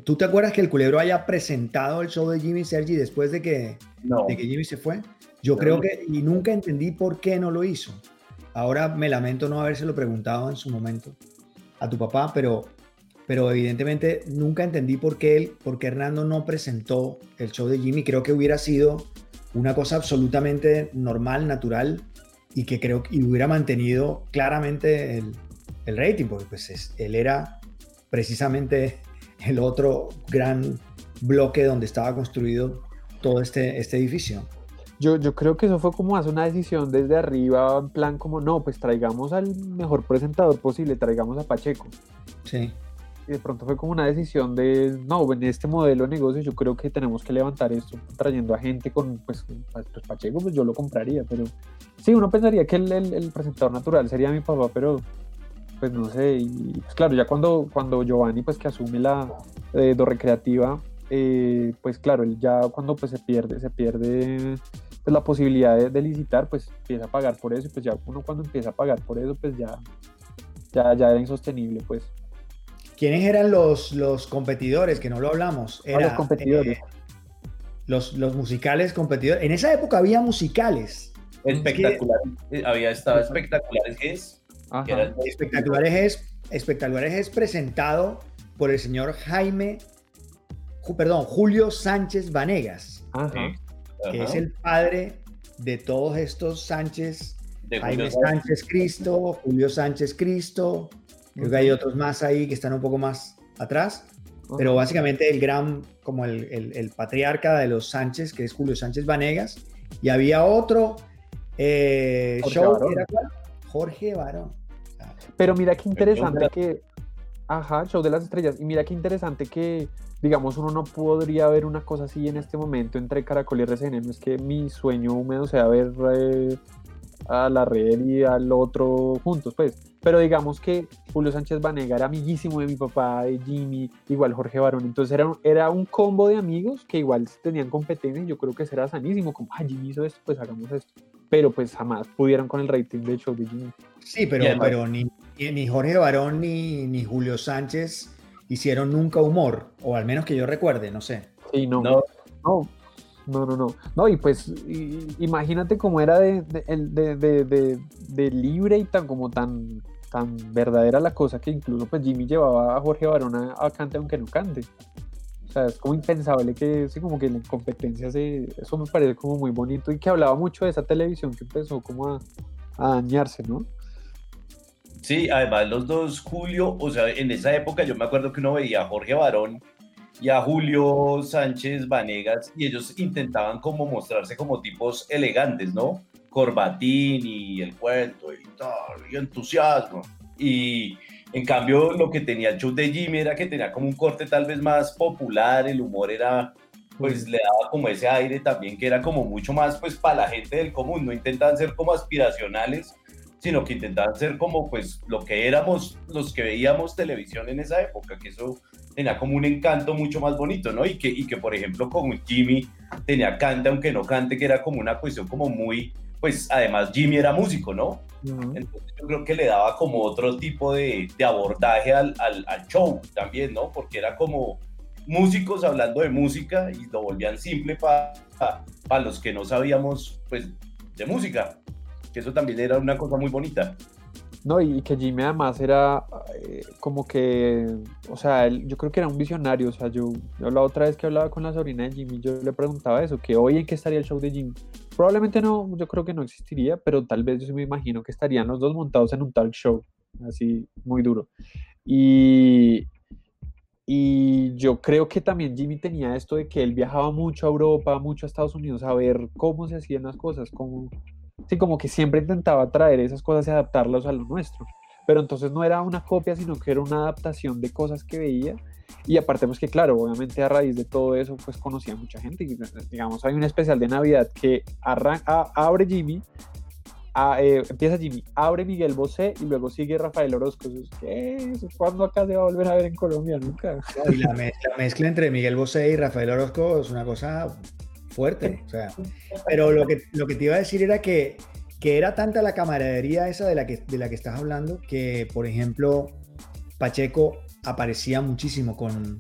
Speaker 1: ¿Tú te acuerdas que el culebro haya presentado el show de Jimmy Sergi después de que,
Speaker 3: No.
Speaker 1: de que Jimmy se fue? Yo
Speaker 3: No.
Speaker 1: creo que, y nunca entendí por qué no lo hizo. Ahora me lamento no habérselo preguntado en su momento a tu papá, pero, pero evidentemente nunca entendí por qué, él, por qué Hernando no presentó el show de Jimmy. Creo que hubiera sido una cosa absolutamente normal, natural, y que creo que hubiera mantenido claramente el, el rating, porque pues es- él era precisamente el otro gran bloque donde estaba construido todo este, este edificio.
Speaker 2: Yo, yo creo que eso fue como hacer una decisión desde arriba, en plan como, no, pues traigamos al mejor presentador posible, traigamos a Pacheco.
Speaker 1: Sí.
Speaker 2: Y de pronto fue como una decisión de, no, en este modelo de negocio yo creo que tenemos que levantar esto trayendo a gente con, pues, pues Pacheco, pues yo lo compraría, pero sí, uno pensaría que el, el- el presentador natural sería mi papá, pero pues no sé, y pues claro, ya cuando, cuando Giovanni pues que asume la eh, do recreativa, eh, pues claro, él ya cuando pues se pierde, se pierde pues la posibilidad de, de licitar, pues empieza a pagar por eso, y pues ya uno cuando empieza a pagar por eso, pues ya, ya, ya era insostenible, pues.
Speaker 1: ¿Quiénes eran los, los competidores? Que no lo hablamos.
Speaker 2: Los competidores.
Speaker 1: eh, los, los musicales competidores. En esa época había musicales.
Speaker 3: Espectacular. Eh, Había estado espectaculares es. El-
Speaker 1: Espectaculares es, Espectaculares es presentado por el señor Jaime, Ju- perdón, Julio Sánchez Vanegas,
Speaker 2: Ajá.
Speaker 1: que
Speaker 3: Ajá.
Speaker 1: es el padre de todos estos Sánchez,
Speaker 3: De
Speaker 1: Jaime
Speaker 3: Julio
Speaker 1: Sánchez Cristo, Julio Sánchez Cristo, creo que hay otros más ahí que están un poco más atrás, pero básicamente el gran, como el, el- el patriarca de los Sánchez, que es Julio Sánchez Vanegas, y había otro eh,
Speaker 2: Jorge
Speaker 1: show,
Speaker 2: Barón.
Speaker 1: ¿era? Jorge Barón.
Speaker 2: Pero mira qué interesante que. Ajá, show de las estrellas. Y mira qué interesante que, digamos, uno no podría ver una cosa así en este momento entre Caracol y RCN. No es que mi sueño húmedo sea ver eh, a la red y al otro juntos, pues. Pero digamos que Julio Sánchez Vanega era amiguísimo de mi papá, de Jimmy, igual Jorge Barón. Entonces era, un- era un combo de amigos que igual tenían competencia y yo creo que eso era sanísimo. Como, ah, Jimmy hizo esto, pues hagamos esto. Pero pues jamás pudieron con el rating del show de Jimmy.
Speaker 1: Sí, pero,
Speaker 3: Y además-
Speaker 1: pero ni, ni- Jorge Barón ni, ni Julio Sánchez hicieron nunca humor, o al menos que yo recuerde, no sé.
Speaker 2: Sí, no.
Speaker 3: No.
Speaker 2: No, no, no, no. No, y pues y- imagínate cómo era de, de, el- de- de- de- de libre y tan como tan, tan verdadera la cosa que incluso pues Jimmy llevaba a Jorge Barón a, a cante aunque no cante. O sea, es como impensable que sí, como que la competencia se, eso me parece como muy bonito y que hablaba mucho de esa televisión que empezó como a, a dañarse, ¿no?
Speaker 3: Sí, además los dos, Julio, o sea, en esa época yo me acuerdo que uno veía a Jorge Barón y a Julio Sánchez Vanegas y ellos intentaban como mostrarse como tipos elegantes, ¿no? Corbatín y el cuento y tal, y entusiasmo. Y En cambio, lo que tenía el show de Jimmy era que tenía como un corte tal vez más popular, el humor era, pues le daba como ese aire también que era como mucho más pues para la gente del común, no intentaban ser como aspiracionales, sino que intentaban ser como pues lo que éramos los que veíamos televisión en esa época, que eso tenía como un encanto mucho más bonito, ¿no? Y que, y que por ejemplo con Jimmy tenía cante aunque no cante, que era como una cuestión como muy, pues además Jimmy era músico, ¿no? Entonces yo creo que le daba como otro tipo de, de abordaje al, al, al, show también, ¿no? Porque era como músicos hablando de música y lo volvían simple para para los que no sabíamos, pues, de música. Que eso también era una cosa muy bonita.
Speaker 2: No, y que Jimmy además era eh, como que, o sea, él, yo creo que era un visionario, o sea, yo, la otra vez que hablaba con la sobrina de Jimmy, yo le preguntaba eso, que hoy en qué estaría el show de Jimmy. Probablemente no, yo creo que no existiría, pero tal vez yo me imagino que estarían los dos montados en un talk show, así muy duro. Y, y yo creo que también Jimmy tenía esto de que él viajaba mucho a Europa, mucho a Estados Unidos a ver cómo se hacían las cosas, cómo, sí, como que siempre intentaba traer esas cosas y adaptarlas a lo nuestro. Pero entonces no era una copia, sino que era una adaptación de cosas que veía. Y aparte, pues que claro, obviamente a raíz de todo eso, pues conocía a mucha gente. Y, digamos, hay un especial de Navidad que arranca, abre Jimmy, a, eh, empieza Jimmy, abre Miguel Bosé y luego sigue Rafael Orozco. ¿Qué? ¿Cuándo acá se va a volver a ver en Colombia? Nunca.
Speaker 1: y la, la, mezcla entre Miguel Bosé y Rafael Orozco es una cosa fuerte. O sea, pero lo que, lo que te iba a decir era que, que era tanta la camaradería esa de la, que, de la que estás hablando que, por ejemplo, Pacheco aparecía muchísimo con,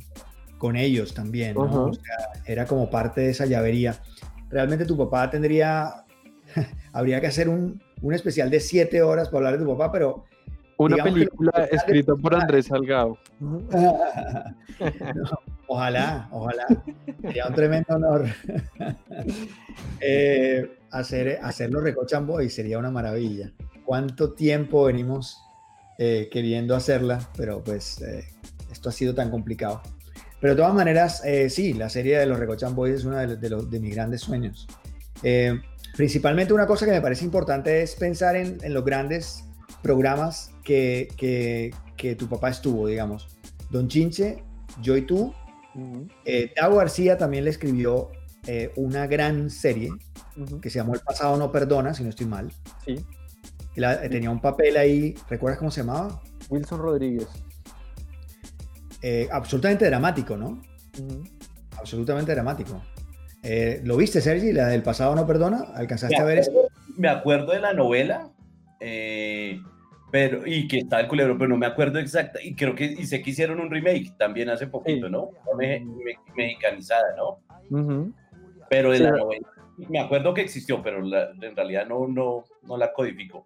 Speaker 1: con ellos también. ¿no? o sea, era como parte de esa llavería. Realmente tu papá tendría, habría que hacer un, un especial de siete horas para hablar de tu papá, pero
Speaker 2: una película escrita por Andrés Salgado.
Speaker 1: ojalá, ojalá. Sería un tremendo honor. eh, hacer, hacerlo Recochan Boy sería una maravilla. ¿Cuánto tiempo venimos eh, queriendo hacerla? Pero pues eh, esto ha sido tan complicado. Pero de todas maneras, eh, sí, la serie de los Recochan Boys es uno de, de, los, de mis grandes sueños. principalmente una cosa que me parece importante es pensar en, en los grandes programas que, que, que, tu papá estuvo, digamos. Don Chinche, yo y tú. Uh García también le escribió eh, una gran serie uh -huh. que se llamó El pasado no perdona, si no estoy mal.
Speaker 2: Sí.
Speaker 1: Y la, sí. Tenía un papel ahí, ¿recuerdas cómo se llamaba?
Speaker 2: Wilson Rodríguez.
Speaker 1: Eh, absolutamente dramático, ¿no? Uh Absolutamente dramático. Eh, ¿Lo viste, Sergi? La del pasado no perdona. ¿Alcanzaste a ver eso?
Speaker 3: Me acuerdo de la novela. Eh, pero y que está el culebro, pero no me acuerdo exacta, y creo que y sé que hicieron un remake también hace poquito, sí. ¿no? Me, me, mexicanizada, ¿no? Uh -huh. Pero de sí. la novela, me acuerdo que existió, pero la, en realidad no, no, no la codificó.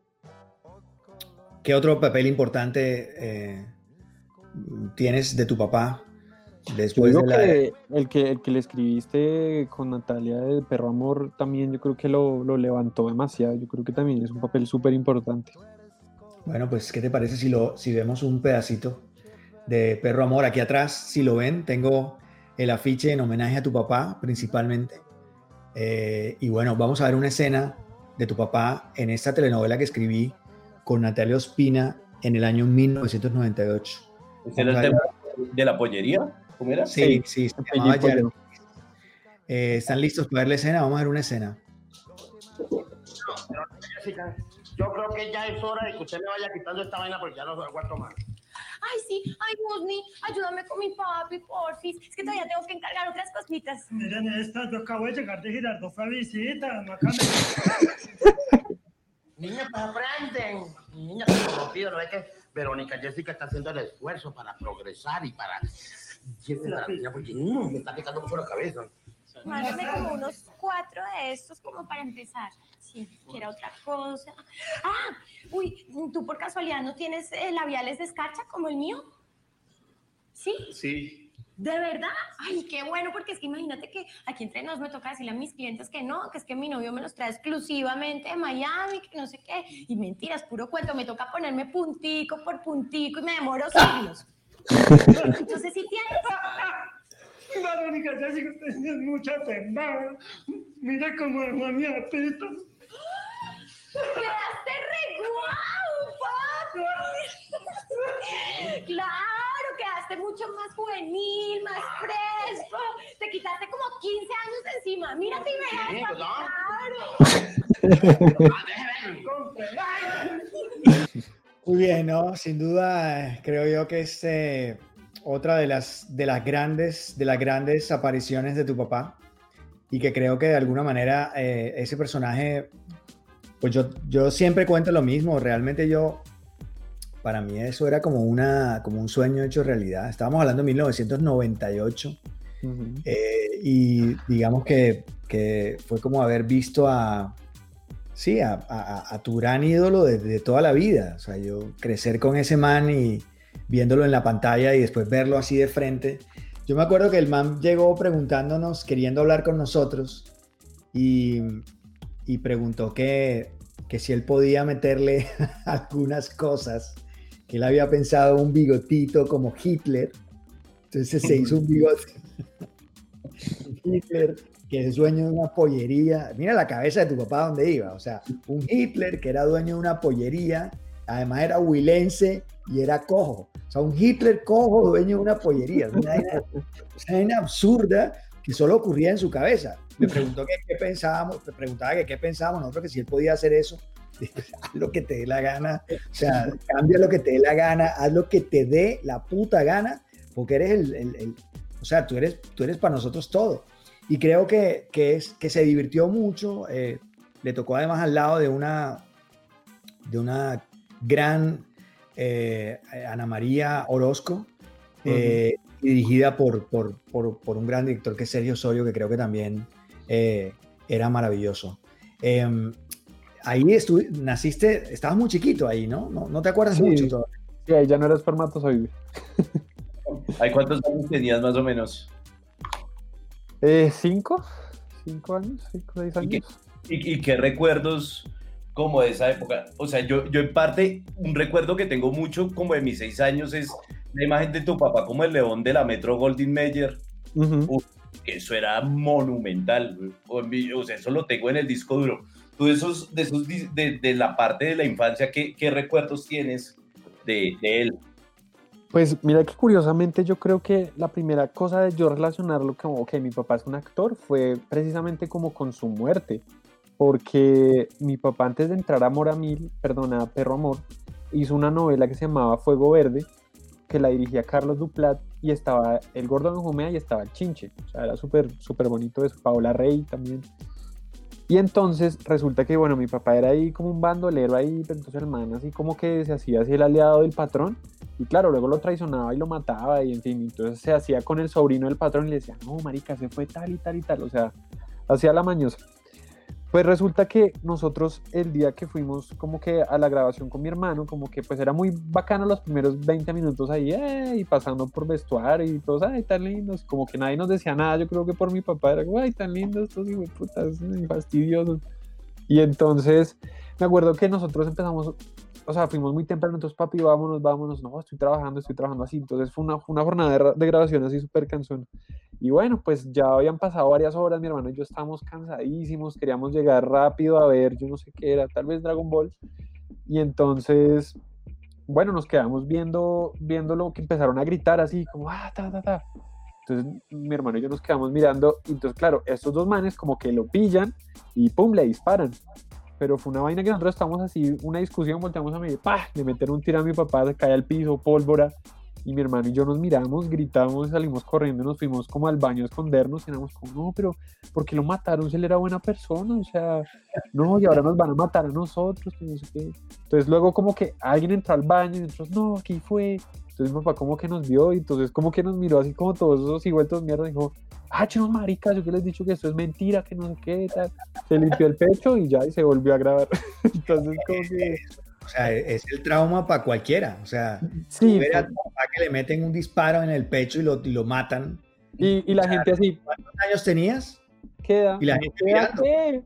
Speaker 1: ¿Qué otro papel importante eh, tienes de tu papá después
Speaker 2: yo
Speaker 1: de la...
Speaker 2: que el que el que le escribiste con Natalia de Perro Amor también yo creo que lo, lo levantó demasiado yo creo que también es un papel súper importante
Speaker 1: bueno, pues, ¿qué te parece si, lo, si vemos un pedacito de Perro Amor? Aquí atrás, si lo ven, tengo el afiche en homenaje a tu papá, principalmente. Eh, y bueno, vamos a ver una escena de tu papá en esta telenovela que escribí con Natalia Ospina en el año 1998.
Speaker 3: ¿Ese era el tema de la pollería? ¿Cómo era?
Speaker 1: Sí, sí, sí eh, ¿Están listos para ver la escena? Vamos a ver una escena.
Speaker 11: Yo creo que ya es hora de que usted me vaya quitando esta vaina porque ya no se aguanto más.
Speaker 12: Ay, sí. Ay, Guzni, ayúdame con mi papi, porfis. Es que todavía tengo que encargar otras cositas.
Speaker 13: Miren esta, yo acabo de llegar de Girardot, fue a visita. No acá
Speaker 11: Niña, pues aprenden. Niña, te lo pido, ¿no es que Verónica Jessica está haciendo el esfuerzo para progresar y para... Porque mm, me está picando mucho la cabeza.
Speaker 12: Mándame como unos cuatro de estos como para empezar. Si quiera otra cosa. Ah, uy, ¿tú por casualidad no tienes eh, labiales de escarcha como el mío? ¿Sí?
Speaker 3: Sí.
Speaker 12: ¿De verdad? Ay, qué bueno, porque es que imagínate que aquí entre nos me toca decirle a mis clientes que no, que es que mi novio me los trae exclusivamente de Miami, que no sé qué. Y mentiras, puro cuento, me toca ponerme puntico por puntico y me demoro siglos. Entonces, si tienes...
Speaker 13: Verónica, ya sigo teniendo mucha temblada. Mira cómo dejó a mi apito.
Speaker 12: Quedaste re guau, papi. Claro, quedaste mucho más juvenil, más fresco. Te quitaste como 15 años encima. Mírate y
Speaker 11: Sí,
Speaker 12: verás.
Speaker 11: ¿verdad?
Speaker 12: Claro.
Speaker 1: Muy bien, ¿no? Sin duda, creo yo que es eh, otra de las, de las grandes, de las grandes apariciones de tu papá y que creo que de alguna manera eh, ese personaje, pues yo, yo siempre cuento lo mismo, realmente yo, para mí eso era como, una, como un sueño hecho realidad. Estábamos hablando de 1998 eh, y digamos que, que fue como haber visto a, sí, a, a- a tu gran ídolo desde toda la vida. O sea, yo crecer con ese man y viéndolo en la pantalla y después verlo así de frente. Yo me acuerdo que el man llegó preguntándonos, queriendo hablar con nosotros y, y preguntó que, que si él podía meterle algunas cosas, que él había pensado un bigotito como Hitler. Entonces se hizo un bigote. Hitler, que es dueño de una pollería. Mira la cabeza de tu papá donde iba. O sea, un Hitler que era dueño de una pollería, además era huilense y era cojo. O sea, un Hitler cojo dueño de una pollería. Una una vaina absurda que solo ocurría en su cabeza. Me preguntó que qué pensábamos, me preguntaba que qué pensábamos nosotros, que si él podía hacer eso. Haz lo que te dé la gana, o sea, cambia lo que te dé la gana, haz lo que te dé la puta gana, porque eres el, el- el- o sea, tú eres, tú eres para nosotros todo. Y creo que, que, es, que se divirtió mucho. eh, le tocó además al lado de una, de una gran eh, Ana María Orozco, eh, y dirigida por, por, por- por un gran director que es Sergio Osorio, que creo que también eh, era maravilloso. Em, ahí naciste, estabas muy chiquito ahí, ¿no? No, no te acuerdas
Speaker 2: Sí.
Speaker 1: mucho todavía.
Speaker 2: Sí, ahí ya no era espermatozoide.
Speaker 3: ¿Hay cuántos años tenías más o menos?
Speaker 2: Eh, ¿Cinco? ¿Cinco años? ¿Cinco, seis
Speaker 3: ¿Y qué,
Speaker 2: años?
Speaker 3: y- y qué recuerdos como de esa época? O sea, yo, yo en parte, un recuerdo que tengo mucho como de mis seis años es la imagen de tu papá como el león de la Metro Goldwyn Mayer. Uf, que eso era monumental. O, sea, eso lo tengo en el disco duro. Tú de esos, de, esos, de, de la parte de la infancia, ¿qué, qué recuerdos tienes de, de él?
Speaker 2: Pues mira que curiosamente yo creo que la primera cosa de yo relacionarlo como que mi papá es un actor fue precisamente como con su muerte, porque mi papá antes de entrar a Amor a Mil, perdona, Perro Amor, hizo una novela que se llamaba Fuego Verde, que la dirigía Carlos Duplat y estaba el Gordo Benjumea y estaba el Chinche, o sea, era súper súper bonito eso, Paola Rey también. Y entonces resulta que, bueno, mi papá era ahí como un bandolero ahí, pero entonces el man así como que se hacía así el aliado del patrón. Y claro, luego lo traicionaba y lo mataba y en fin, entonces se hacía con el sobrino del patrón y le decía, no, marica, se fue tal y tal y tal, o sea, hacía la mañosa. Pues resulta que nosotros el día que fuimos como que a la grabación con mi hermano, como que pues era muy bacano los primeros 20 minutos ahí, eh, y pasando por vestuario y todos, ay, tan lindos, como que nadie nos decía nada, yo creo que por mi papá era ay, tan lindos estos hijos putas, eh, fastidiosos. Y entonces me acuerdo que nosotros empezamos, o sea, fuimos muy temprano, entonces papi, vámonos, vámonos, no, estoy trabajando, estoy trabajando así, entonces fue una, una jornada de, de grabación así súper cansón. Y bueno, pues ya habían pasado varias horas, mi hermano y yo estábamos cansadísimos, queríamos llegar rápido a ver, yo no sé qué era, tal vez Dragon Ball. Y entonces, bueno, nos quedamos viendo, viéndolo que empezaron a gritar así, como, ah, ta, ta, ta. Entonces mi hermano y yo nos quedamos mirando, y entonces, claro, estos dos manes como que lo pillan y pum, le disparan. Pero fue una vaina que nosotros estábamos así, una discusión, volteamos a medir, ¡pah! Le metieron un tiro a mi papá, cae al piso, pólvora. Y mi hermano y yo nos miramos, gritamos, salimos corriendo, nos fuimos como al baño a escondernos. Y como, no, pero ¿por qué lo mataron si él era buena persona? O sea, no, y ahora nos van a matar a nosotros, no sé qué. Entonces luego como que alguien entró al baño y nosotros, no, aquí fue. Entonces mi papá como que nos vio y entonces como que nos miró así como todos esos y vueltos mierda y dijo, ah, chinos maricas, yo que les he dicho que esto es mentira, que no sé qué, tal. Se limpió el pecho y ya y se volvió a grabar. entonces como que...
Speaker 1: O sea, es el trauma para cualquiera. O sea,
Speaker 2: Sí,
Speaker 1: ver a tu papá que le meten un disparo en el pecho y lo, y lo matan.
Speaker 2: Y, y la
Speaker 1: O sea,
Speaker 2: gente así,
Speaker 1: ¿Cuántos años tenías?
Speaker 2: queda.
Speaker 1: Y la gente
Speaker 2: queda,
Speaker 1: mirando.
Speaker 2: ¿qué?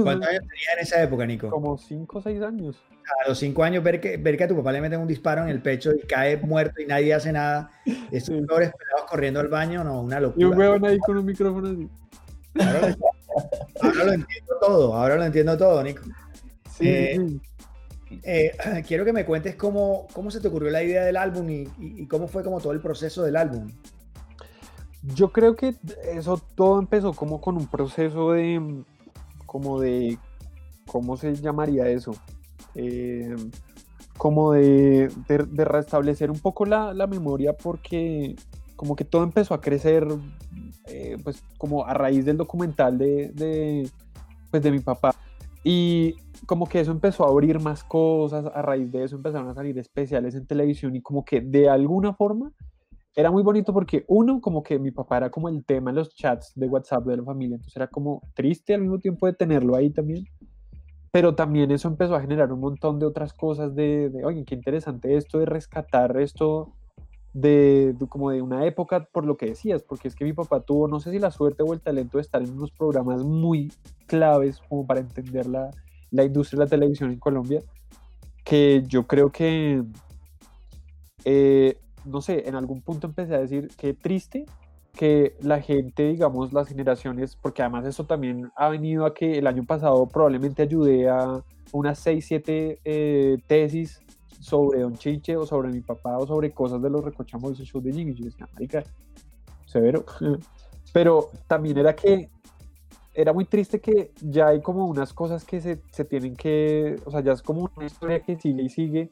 Speaker 1: ¿Cuántos años tenías en esa época, Nico?
Speaker 2: Como 5 o 6 años.
Speaker 1: A los cinco años, ver que, ver que a tu papá le meten un disparo en el pecho y cae muerto y nadie hace nada. Estos pobres pelados corriendo al baño, no, una
Speaker 2: Y un
Speaker 1: locura.
Speaker 2: huevón ahí con un micrófono así.
Speaker 1: Ahora lo entiendo todo, ahora lo entiendo todo, Nico.
Speaker 2: Sí,
Speaker 1: Eh,
Speaker 2: sí.
Speaker 1: Eh, quiero que me cuentes cómo, cómo se te ocurrió la idea del álbum y, y- y cómo fue como todo el proceso del álbum.
Speaker 2: Yo creo que eso todo empezó como con un proceso de, como de, ¿cómo se llamaría eso? Eh, como de, de- de restablecer un poco la, la memoria porque como que todo empezó a crecer, eh, pues como a raíz del documental de, de, pues de mi papá. Y como que eso empezó a abrir más cosas, a raíz de eso empezaron a salir especiales en televisión y como que de alguna forma era muy bonito porque uno, como que mi papá era como el tema en los chats de WhatsApp de la familia, entonces era como triste al mismo tiempo de tenerlo ahí también, pero también eso empezó a generar un montón de otras cosas de, de oye, qué interesante esto de rescatar esto de, de como de una época por lo que decías, porque es que mi papá tuvo, no sé si la suerte o el talento de estar en unos programas muy claves como para entender la, la industria de la televisión en Colombia, que yo creo que eh, no sé, en algún punto empecé a decir qué triste que la gente, digamos, las generaciones, porque además eso también ha venido a que el año pasado probablemente ayudé a unas 6, 7 eh, tesis sobre Don Chiche o sobre mi papá o sobre cosas de los recochamos de show de Jimmy. Yo decía, marica, severo. Pero también era que era muy triste que ya hay como unas cosas que se, se tienen que, o sea, ya es como una historia que sigue y sigue.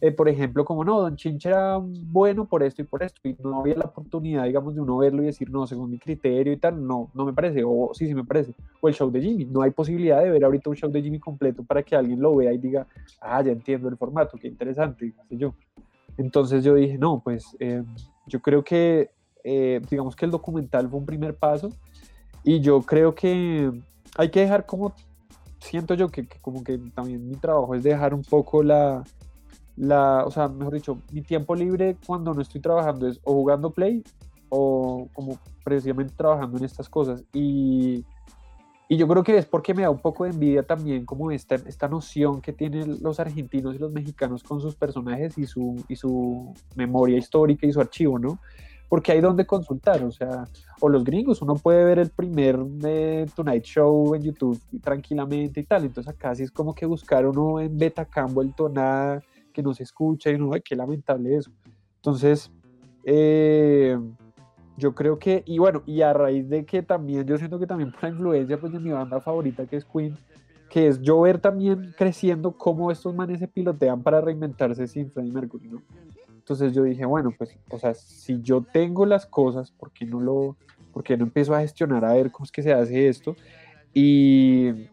Speaker 2: Eh, por ejemplo, como no, Don Chinche era bueno por esto y por esto, y no había la oportunidad, digamos, de uno verlo y decir, no, según mi criterio y tal, no, no me parece, o sí, sí me parece. O el show de Jimmy, no hay posibilidad de ver ahorita un show de Jimmy completo para que alguien lo vea y diga, ah, ya entiendo el formato, qué interesante, qué sé yo. Entonces yo dije, no, pues eh, yo creo que, eh, digamos que el documental fue un primer paso, y yo creo que hay que dejar como, siento yo que, que como que también mi trabajo es dejar un poco la, la, o sea, mejor dicho, mi tiempo libre cuando no estoy trabajando es o jugando play o como precisamente trabajando en estas cosas. Y, y yo creo que es porque me da un poco de envidia también como esta, esta noción que tienen los argentinos y los mexicanos con sus personajes y su, y su memoria histórica y su archivo, ¿no? Porque hay donde consultar, o sea, o los gringos, uno puede ver el primer eh, Tonight Show en YouTube tranquilamente y tal, entonces acá sí es como que buscar uno en Betacam vuelto nada, que no se escucha y uno, ay, qué lamentable eso. Entonces, eh, yo creo que, y bueno, y a raíz de que también, yo siento que también por la influencia pues, de mi banda favorita que es Queen, que es yo ver también creciendo cómo estos manes se pilotean para reinventarse sin Freddie Mercury, ¿no? Entonces yo dije, bueno, pues, o sea, si yo tengo las cosas, ¿por qué no lo, por qué no empiezo a gestionar a ver cómo es que se hace esto? Y,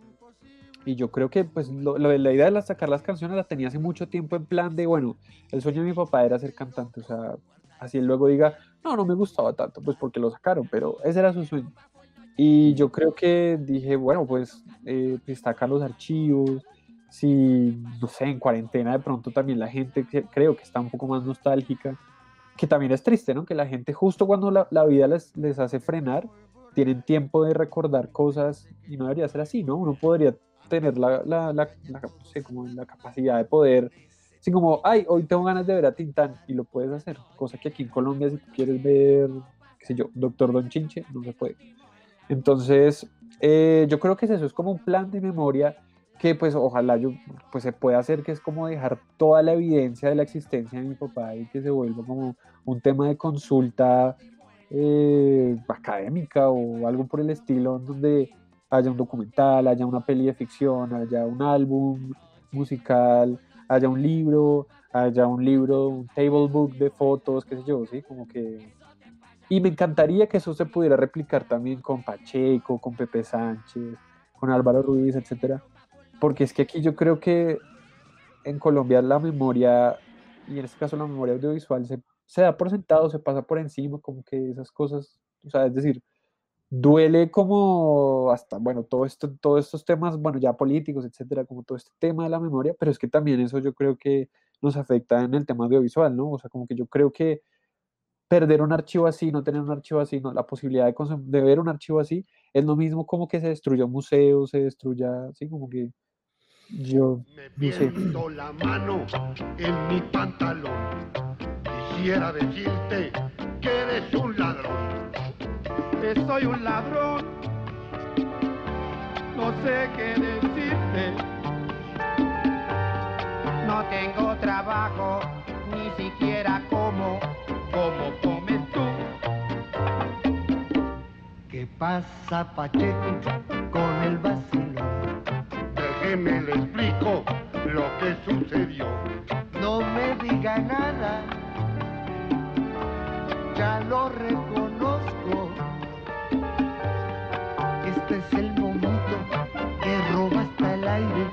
Speaker 2: y yo creo que pues lo- lo la idea de sacar las canciones la tenía hace mucho tiempo en plan de, bueno, el sueño de mi papá era ser cantante, o sea, así él luego diga, no, no me gustaba tanto, pues porque lo sacaron, pero ese era su sueño. Y yo creo que dije, bueno, pues eh, destacar los archivos, si, no sé, en cuarentena de pronto también la gente creo que está un poco más nostálgica, que también es triste, ¿no? Que la gente justo cuando la, la vida les, les hace frenar, tienen tiempo de recordar cosas y no debería ser así, ¿no? Uno podría tener la, la, la, la- no sé, como la capacidad de poder, así como, ay, hoy tengo ganas de ver a Tintán y lo puedes hacer, cosa que aquí en Colombia si tú quieres ver, qué sé yo, Doctor Don Chinche, no se puede. Entonces, eh, yo creo que es eso, es como un plan de memoria que pues ojalá yo pues se pueda hacer, que es como dejar toda la evidencia de la existencia de mi papá y que se vuelva como un tema de consulta eh, académica o algo por el estilo, donde haya un documental, haya una peli de ficción, haya un álbum musical, haya un libro, haya un libro, un table book de fotos, qué sé yo, sí, como que... Y me encantaría que eso se pudiera replicar también con Pacheco, con Pepe Sánchez, con Álvaro Ruiz, etcétera, porque es que aquí yo creo que en Colombia la memoria, y en este caso la memoria audiovisual, se, se da por sentado, se pasa por encima, como que esas cosas, o sea, es decir, duele como hasta, bueno, todo esto, todos estos temas, bueno, ya políticos, etcétera, como todo este tema de la memoria, pero es que también eso yo creo que nos afecta en el tema audiovisual, ¿no? O sea, como que yo creo que perder un archivo así, no tener un archivo así, no, la posibilidad de, de ver un archivo así, es lo mismo como que se destruya un museo, se destruya, así como que yo, no sé.
Speaker 14: Viento la mano en mi pantalón. Quisiera decirte que eres un ladrón.
Speaker 15: Que soy un ladrón.
Speaker 4: no sé qué decirte.
Speaker 8: No tengo trabajo, ni siquiera como, como comes tú.
Speaker 7: ¿Qué pasa, Pacheco, con el vacilón?
Speaker 14: Déjeme le explico lo que sucedió.
Speaker 7: No me diga nada, ya lo reconozco. Este es el momento que roba hasta el aire,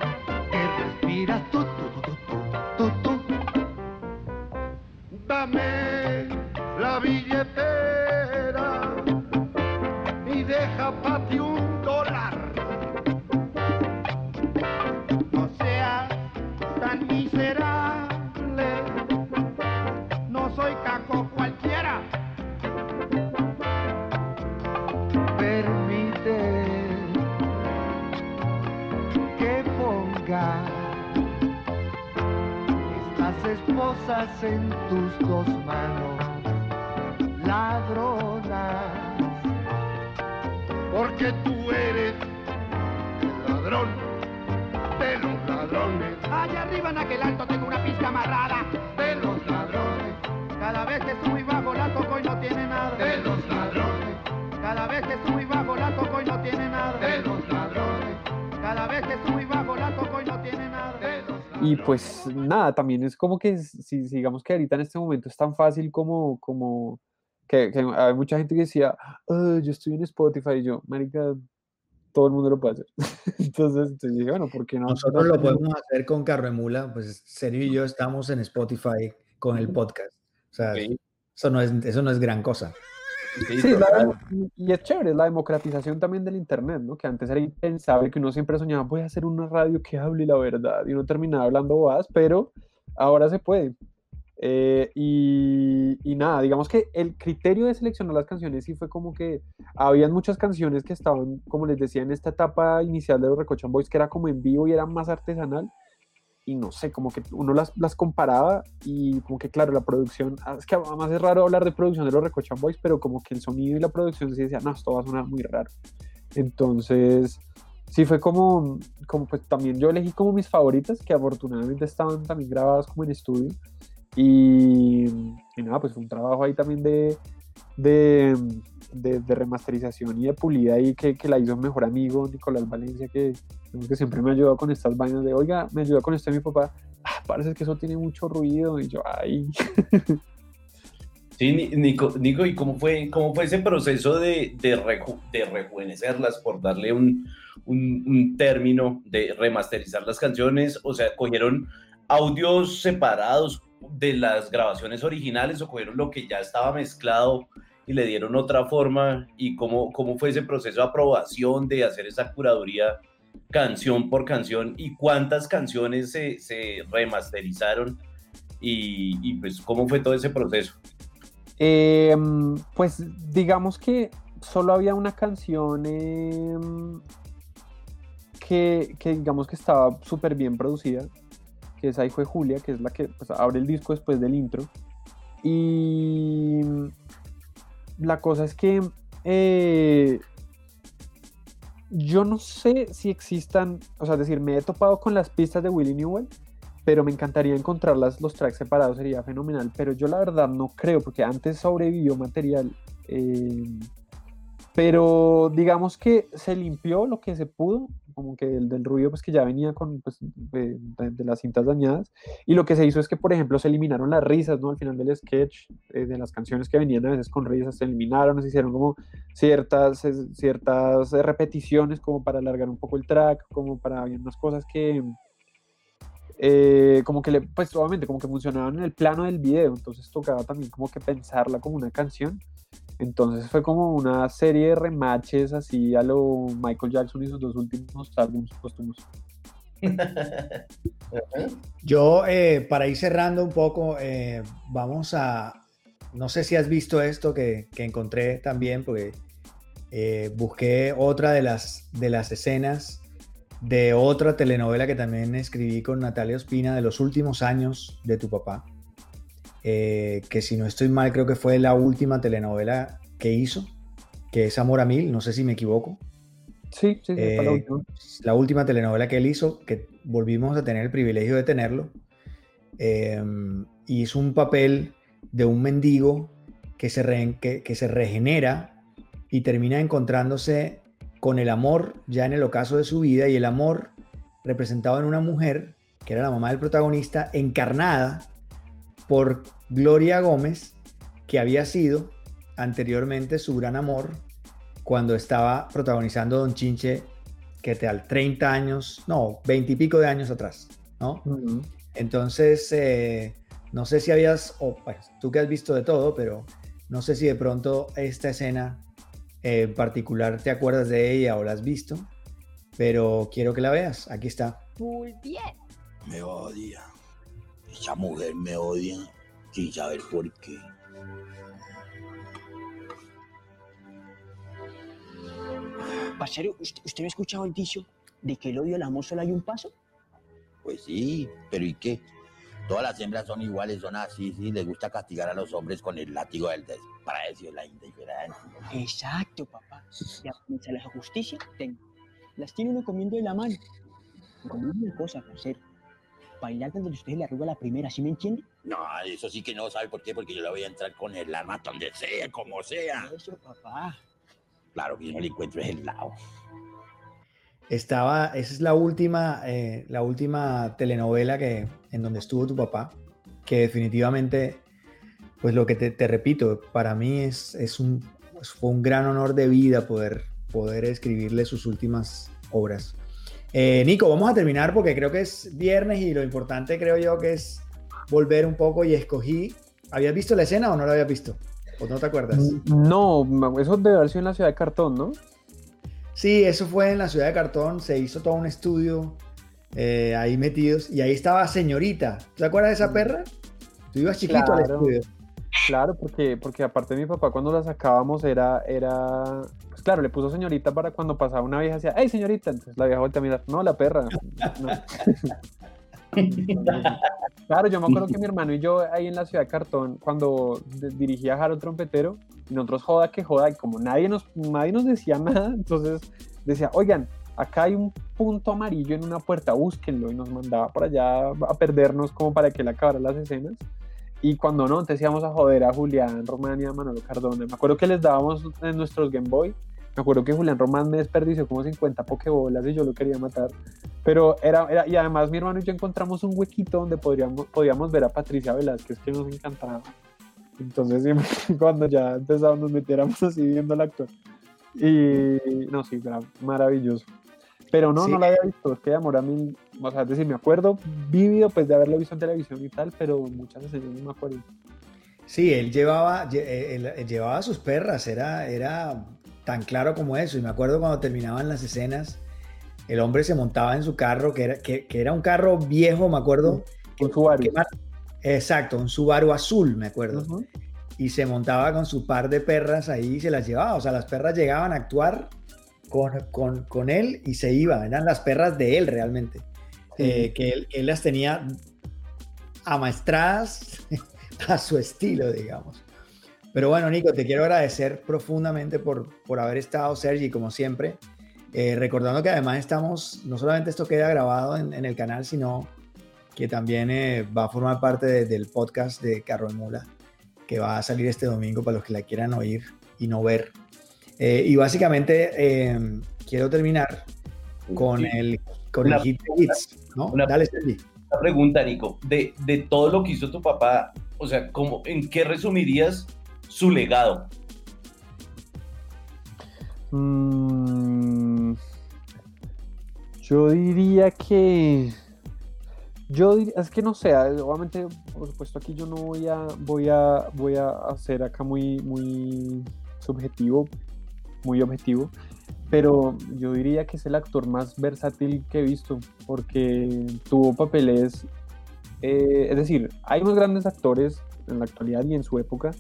Speaker 7: que respiras tú, tú, tú, tú.
Speaker 14: Dame la billetera y deja pa'
Speaker 7: en tus dos manos, ladronas.
Speaker 14: Porque tú eres el ladrón de los ladrones.
Speaker 8: Allá arriba en aquel alto tengo una pizca amarrada
Speaker 14: de los ladrones.
Speaker 8: Cada vez que subo y bajo la toco y no tiene nada.
Speaker 14: De los ladrones.
Speaker 8: Cada vez que subo y bajo la toco y no tiene nada.
Speaker 14: De los ladrones.
Speaker 8: Cada vez que subo y bajo Y
Speaker 2: pues nada, también es como que si si digamos que ahorita en este momento es tan fácil como, como que, que hay mucha gente que decía, "Ah, yo estoy en Spotify y yo, marica, todo el mundo lo puede hacer. entonces, entonces dije, bueno, ¿por qué no?
Speaker 1: Nosotros lo podemos hacer con Carro de Mula, pues Sergio y yo estamos en Spotify con el podcast. O sea, eso, no es, eso no es gran cosa.
Speaker 2: Sí, la y es chévere, es la democratización también del Internet, ¿no? Que antes era impensable, que uno siempre soñaba, voy a hacer una radio que hable la verdad, y uno terminaba hablando bobadas, pero ahora se puede. Eh, y, y nada, digamos que el criterio de seleccionar las canciones sí fue como que habían muchas canciones que estaban, como les decía, en esta etapa inicial de los Recochan Boys, que era como en vivo y era más artesanal, y no sé, como que uno las, las comparaba y como que claro, la producción, ah, es que además es raro hablar de producción de los Recochan Boys, pero como que el sonido y la producción sí decía, no, esto va a sonar muy raro. Entonces, sí fue como, como pues también yo elegí como mis favoritas, que afortunadamente estaban también grabadas como en estudio. Y, y nada, pues fue un trabajo ahí también de, de, de- de remasterización y de pulida ahí que, que la hizo mi mejor amigo Nicolás Valencia, que, siempre me ayudó con estas vainas de, oiga, me ayudó con esto mi papá, ah, parece que eso tiene mucho ruido, y yo, ay.
Speaker 3: Sí, Ni- Nico, Nico, ¿y cómo fue, cómo fue ese proceso de, de, de rejuvenecerlas, por darle un, un- un término, de remasterizar las canciones? O sea, ¿cogieron audios separados de las grabaciones originales o cogieron lo que ya estaba mezclado y le dieron otra forma? ¿Y cómo, cómo fue ese proceso de aprobación, de hacer esa curaduría canción por canción? ¿Y cuántas canciones se, remasterizaron? Y, y pues, ¿cómo fue todo ese proceso?
Speaker 2: Em, pues digamos que solo había una canción em, que, que digamos que estaba súper bien producida, que esa ahí fue Julia, que es la que pues, abre el disco después del intro. Y la cosa es que eh, yo no sé si existan, o sea, es decir, me he topado con las pistas de Willie Newell, pero me encantaría encontrarlas, los tracks separados sería fenomenal, pero yo la verdad no creo, porque antes sobrevivió material, eh, pero digamos que se limpió lo que se pudo, como que el del ruido pues que ya venía con pues, de, de- las cintas dañadas, y lo que se hizo es que por ejemplo se eliminaron las risas, ¿no? Al final del sketch, eh, de las canciones que venían a veces con risas, se eliminaron, se hicieron como ciertas, ciertas repeticiones como para alargar un poco el track, como para había unas cosas que eh, como que le, pues obviamente como que funcionaban en el plano del video, entonces tocaba también como que pensarla como una canción. Entonces fue como una serie de rematches así a lo Michael Jackson y sus dos últimos álbumes póstumos.
Speaker 1: Yo, eh, para ir cerrando un poco, eh, vamos a, no sé si has visto esto que, que encontré también, porque eh, busqué otra de las, de las escenas de otra telenovela que también escribí con Natalia Ospina de los últimos años de tu papá, eh, que si no estoy mal creo que fue la última telenovela que hizo, que es Amor a Mil, no sé si me equivoco.
Speaker 2: Sí, sí, sí, la
Speaker 1: Eh,
Speaker 2: última.
Speaker 1: la última telenovela que él hizo, que volvimos a tener el privilegio de tenerlo, eh, hizo un papel de un mendigo que se, re- que, que se regenera y termina encontrándose con el amor ya en el ocaso de su vida y el amor representado en una mujer, que era la mamá del protagonista, encarnada por Gloria Gómez, que había sido anteriormente su gran amor cuando estaba protagonizando Don Chinche, que tal 30 años, no, 20 y pico de años atrás, ¿no? Entonces, eh, no sé si habías, o pues, tú que has visto de todo, pero no sé si de pronto esta escena eh, en particular te acuerdas de ella o la has visto, pero quiero que la veas. Aquí está.
Speaker 12: Muy bien.
Speaker 15: Me odia. Esa mujer me odia sin saber por qué.
Speaker 16: Parcero, ¿usted, usted no ha escuchado el dicho de que el odio al amor solo hay un paso?
Speaker 15: Pues sí, pero ¿y qué? Todas las hembras son iguales, son así, sí, les gusta castigar a los hombres con el látigo del desprecio, la indiferencia.
Speaker 16: Exacto, papá. Ya comienza la justicia, tengo. Las tiene uno comiendo de la mano. Mire una cosa, parcero. Bailar donde usted le arruga la primera, ¿sí me entiende?
Speaker 15: No, eso sí que no sabe por qué, porque yo le voy a entrar con el arma donde sea, como sea.
Speaker 16: Eso, papá.
Speaker 15: Claro que yo no le encuentro el lado.
Speaker 1: Estaba, esa es la última, eh, la última telenovela que, en donde estuvo tu papá, que definitivamente, pues lo que te, te repito, para mí es, es un, pues, fue un gran honor de vida poder, poder escribirle sus últimas obras. Eh, Nico, vamos a terminar porque creo que es viernes y lo importante creo yo que es volver un poco y escogí. ¿Habías visto la escena o no la habías visto? ¿O no te acuerdas?
Speaker 2: No, eso debe haber sido en la ciudad de Cartón, ¿no?
Speaker 1: Sí, eso fue en la ciudad de Cartón, se hizo todo un estudio eh, ahí metidos y ahí estaba señorita. ¿Te acuerdas de esa perra? Tú ibas chiquito al
Speaker 2: Claro.
Speaker 1: estudio.
Speaker 2: Claro, porque, porque aparte mi papá cuando la sacábamos era, era, claro, le puso señorita para cuando pasaba una vieja decía, ¡hey señorita! Entonces la vieja voltea a mirar, no, la perra. No. Claro, yo me acuerdo que mi hermano y yo ahí en la ciudad de Cartón, cuando dirigía a Jaro Trompetero, y nosotros joda que joda, y como nadie nos, nadie nos decía nada, entonces decía, oigan, acá hay un punto amarillo en una puerta, búsquenlo, y nos mandaba por allá a perdernos como para que él acabara las escenas. Y cuando no, entonces íbamos a joder a Julián Román y a Manolo Cardona. Me acuerdo que les dábamos en nuestros Game Boy. Me acuerdo que Julián Román me desperdició como 50 pokebolas y yo lo quería matar. Pero era, era y además mi hermano y yo encontramos un huequito donde podríamos, podíamos ver a Patricia Velázquez, que nos encantaba. Entonces, cuando ya empezábamos, nos metiéramos así viendo la actor. Y no, sí, era maravilloso. Pero no,
Speaker 1: Sí.
Speaker 2: no la había visto. Es que de amor a mí, o sea, es decir, me acuerdo vívido pues de haberlo visto en televisión y tal, pero muchas escenas no me acuerdo.
Speaker 1: Sí, él llevaba, lle- eh, él- él llevaba sus perras, era, era tan claro como eso. Y me acuerdo cuando terminaban las escenas, el hombre se montaba en su carro, que era, que, que era un carro viejo, me acuerdo.
Speaker 2: Un Subaru.
Speaker 1: que exacto, un Subaru azul, me acuerdo. Y se montaba con su par de perras ahí y se las llevaba. O sea, las perras llegaban a actuar con, con- con él y se iban. Eran las perras de él realmente.
Speaker 2: Sí.
Speaker 1: Eh, que él, él las tenía amaestradas a su estilo, digamos. Pero bueno, Nico, te quiero agradecer profundamente por, por haber estado, Sergi, como siempre. Eh, recordando que además estamos, no solamente esto queda grabado en, en el canal, sino que también eh, va a formar parte de- del podcast de Carro de Mula, que va a salir este domingo para los que la quieran oír y no ver. Eh, y básicamente eh, quiero terminar con el, con el
Speaker 3: Una-
Speaker 1: hit de hits, ¿no?
Speaker 3: una-
Speaker 1: Dale, Sergi.
Speaker 3: Una pregunta, Nico. De, de todo lo que hizo tu papá, o sea, ¿cómo, ¿en qué resumirías su legado?
Speaker 2: Mm, yo diría que. Yo diría, es que no sé, obviamente, por supuesto, aquí yo no voy a, voy a, voy a hacer acá muy, muy subjetivo, muy objetivo, pero yo diría que es el actor más versátil que he visto, porque tuvo papeles, eh, es decir, hay unos grandes actores en la actualidad y en su época,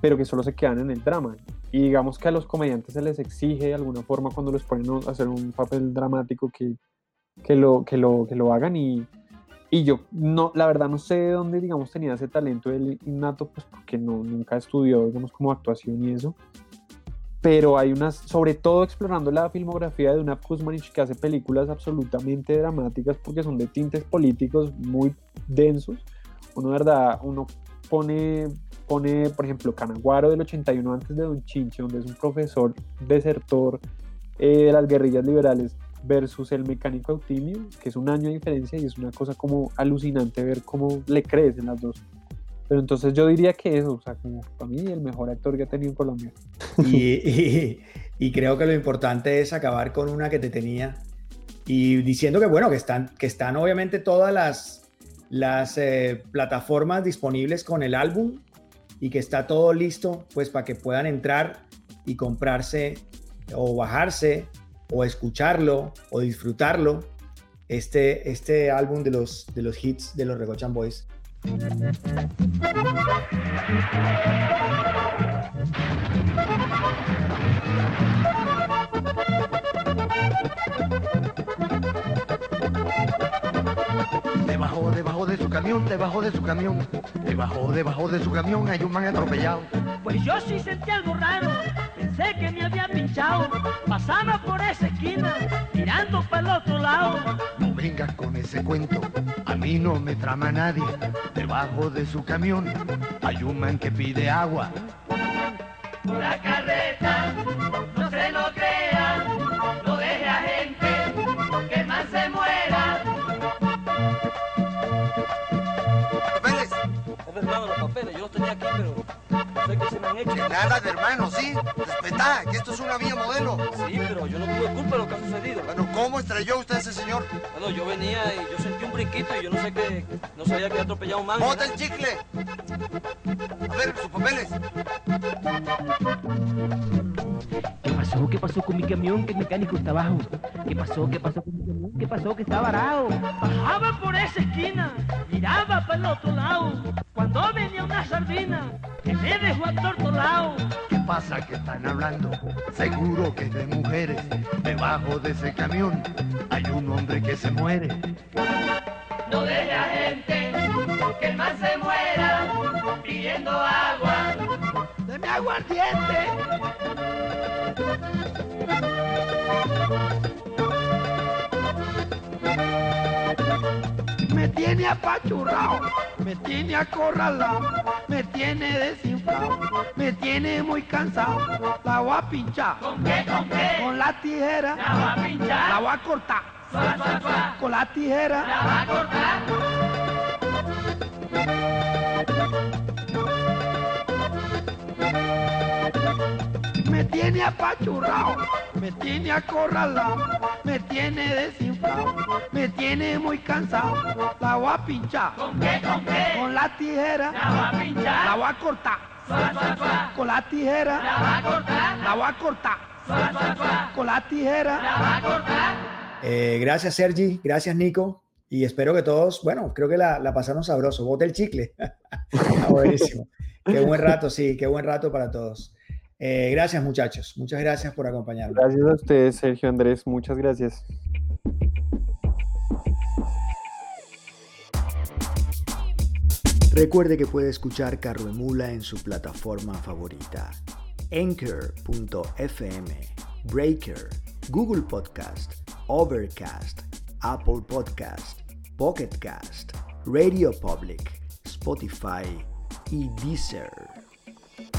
Speaker 2: pero que solo se quedan en el drama. Y digamos que a los comediantes se les exige de alguna forma cuando los ponen a hacer un papel dramático que, que, lo, que, lo, que lo hagan y, y yo no, la verdad no sé de dónde digamos tenía ese talento él innato, pues porque no, nunca estudió digamos como actuación y eso. pero hay unas, sobre todo explorando la filmografía de una Kuzmanich que hace películas absolutamente dramáticas porque son de tintes políticos muy densos. Uno, verdad, uno pone, pone, por ejemplo, Canaguaro del 81 antes de Don Chinche, donde es un profesor desertor eh, de las guerrillas liberales versus el mecánico Eutimio, que es un año de diferencia y es una cosa como alucinante ver cómo le crecen las dos. Pero entonces yo diría que eso, o sea, como para mí el mejor actor que ha tenido en Colombia.
Speaker 1: Y, y, creo que lo importante es acabar con una que te tenía y diciendo que bueno, que están, que están obviamente todas las, las eh, plataformas disponibles con el álbum y que está todo listo pues para que puedan entrar y comprarse o bajarse o escucharlo o disfrutarlo este, este álbum de los, de los hits de los Regochan Boys.
Speaker 14: Debajo, debajo de su camión, debajo de su camión, debajo, debajo de su camión hay un man atropellado.
Speaker 17: Pues yo sí sentí algo raro, pensé que me había pinchado, pasaba por esa esquina, mirando para el otro lado.
Speaker 14: No vengas con ese cuento, a mí no me trama nadie. Debajo de su camión hay un man que pide agua.
Speaker 6: La carreta,
Speaker 18: sé qué se me han hecho. Nada de hermano, sí. Respetá, que esto es una vía modelo. Sí, pero yo no tuve culpa de lo que ha sucedido. Bueno, ¿cómo estrelló usted a ese señor? Bueno, yo venía y yo sentí un brinquito y yo no sé qué, no sabía que había atropellado un man. ¡Bota el chicle! A ver, sus papeles.
Speaker 17: ¿Qué pasó? ¿Qué pasó con mi camión? Que el mecánico está abajo. ¿Qué pasó? ¿Qué pasó con mi camión? ¿Qué pasó? Que está varado. Bajaba por esa esquina, miraba para el otro lado. Cuando venía una sardina, que me dejó atortolado.
Speaker 14: ¿Qué pasa que están hablando? Seguro que es de mujeres. Debajo de ese camión hay un hombre que se muere.
Speaker 6: No deje a gente que el más se muera pidiendo agua.
Speaker 17: ¡Deme aguardiente! Me tiene apachurrado, me tiene acorralado, me tiene desinflado, me tiene muy cansado. La voy a pinchar.
Speaker 6: ¿Con qué? ¿Con qué?
Speaker 17: Con la tijera.
Speaker 6: La voy a pinchar.
Speaker 17: La voy a cortar.
Speaker 6: Suá, suá, suá.
Speaker 17: Con la tijera.
Speaker 6: La va a cortar.
Speaker 17: Me tiene apachurrado, me tiene acorralado, me tiene desinflado, me tiene muy cansado. La voy a pinchar.
Speaker 6: ¿Con qué? ¿Con qué?
Speaker 17: Con la tijera.
Speaker 6: La voy a pinchar.
Speaker 17: La voy a cortar. Con la tijera.
Speaker 6: La va a cortar.
Speaker 17: La voy a cortar. Con la tijera.
Speaker 6: La va a cortar.
Speaker 1: Eh, gracias Sergi, gracias Nico y espero que todos, bueno, creo que la, la pasaron sabroso. Bote el chicle. Está buenísimo. Qué buen rato, sí, qué buen rato para todos. Eh, gracias muchachos, muchas gracias por acompañarnos.
Speaker 2: Gracias a ustedes, Sergio Andrés, muchas gracias.
Speaker 1: Recuerde que puede escuchar Carro Emula en su plataforma favorita. Anchor.fm, Breaker, Google Podcast, Overcast, Apple Podcast, Pocket Cast, Radio Public, Spotify y Deezer.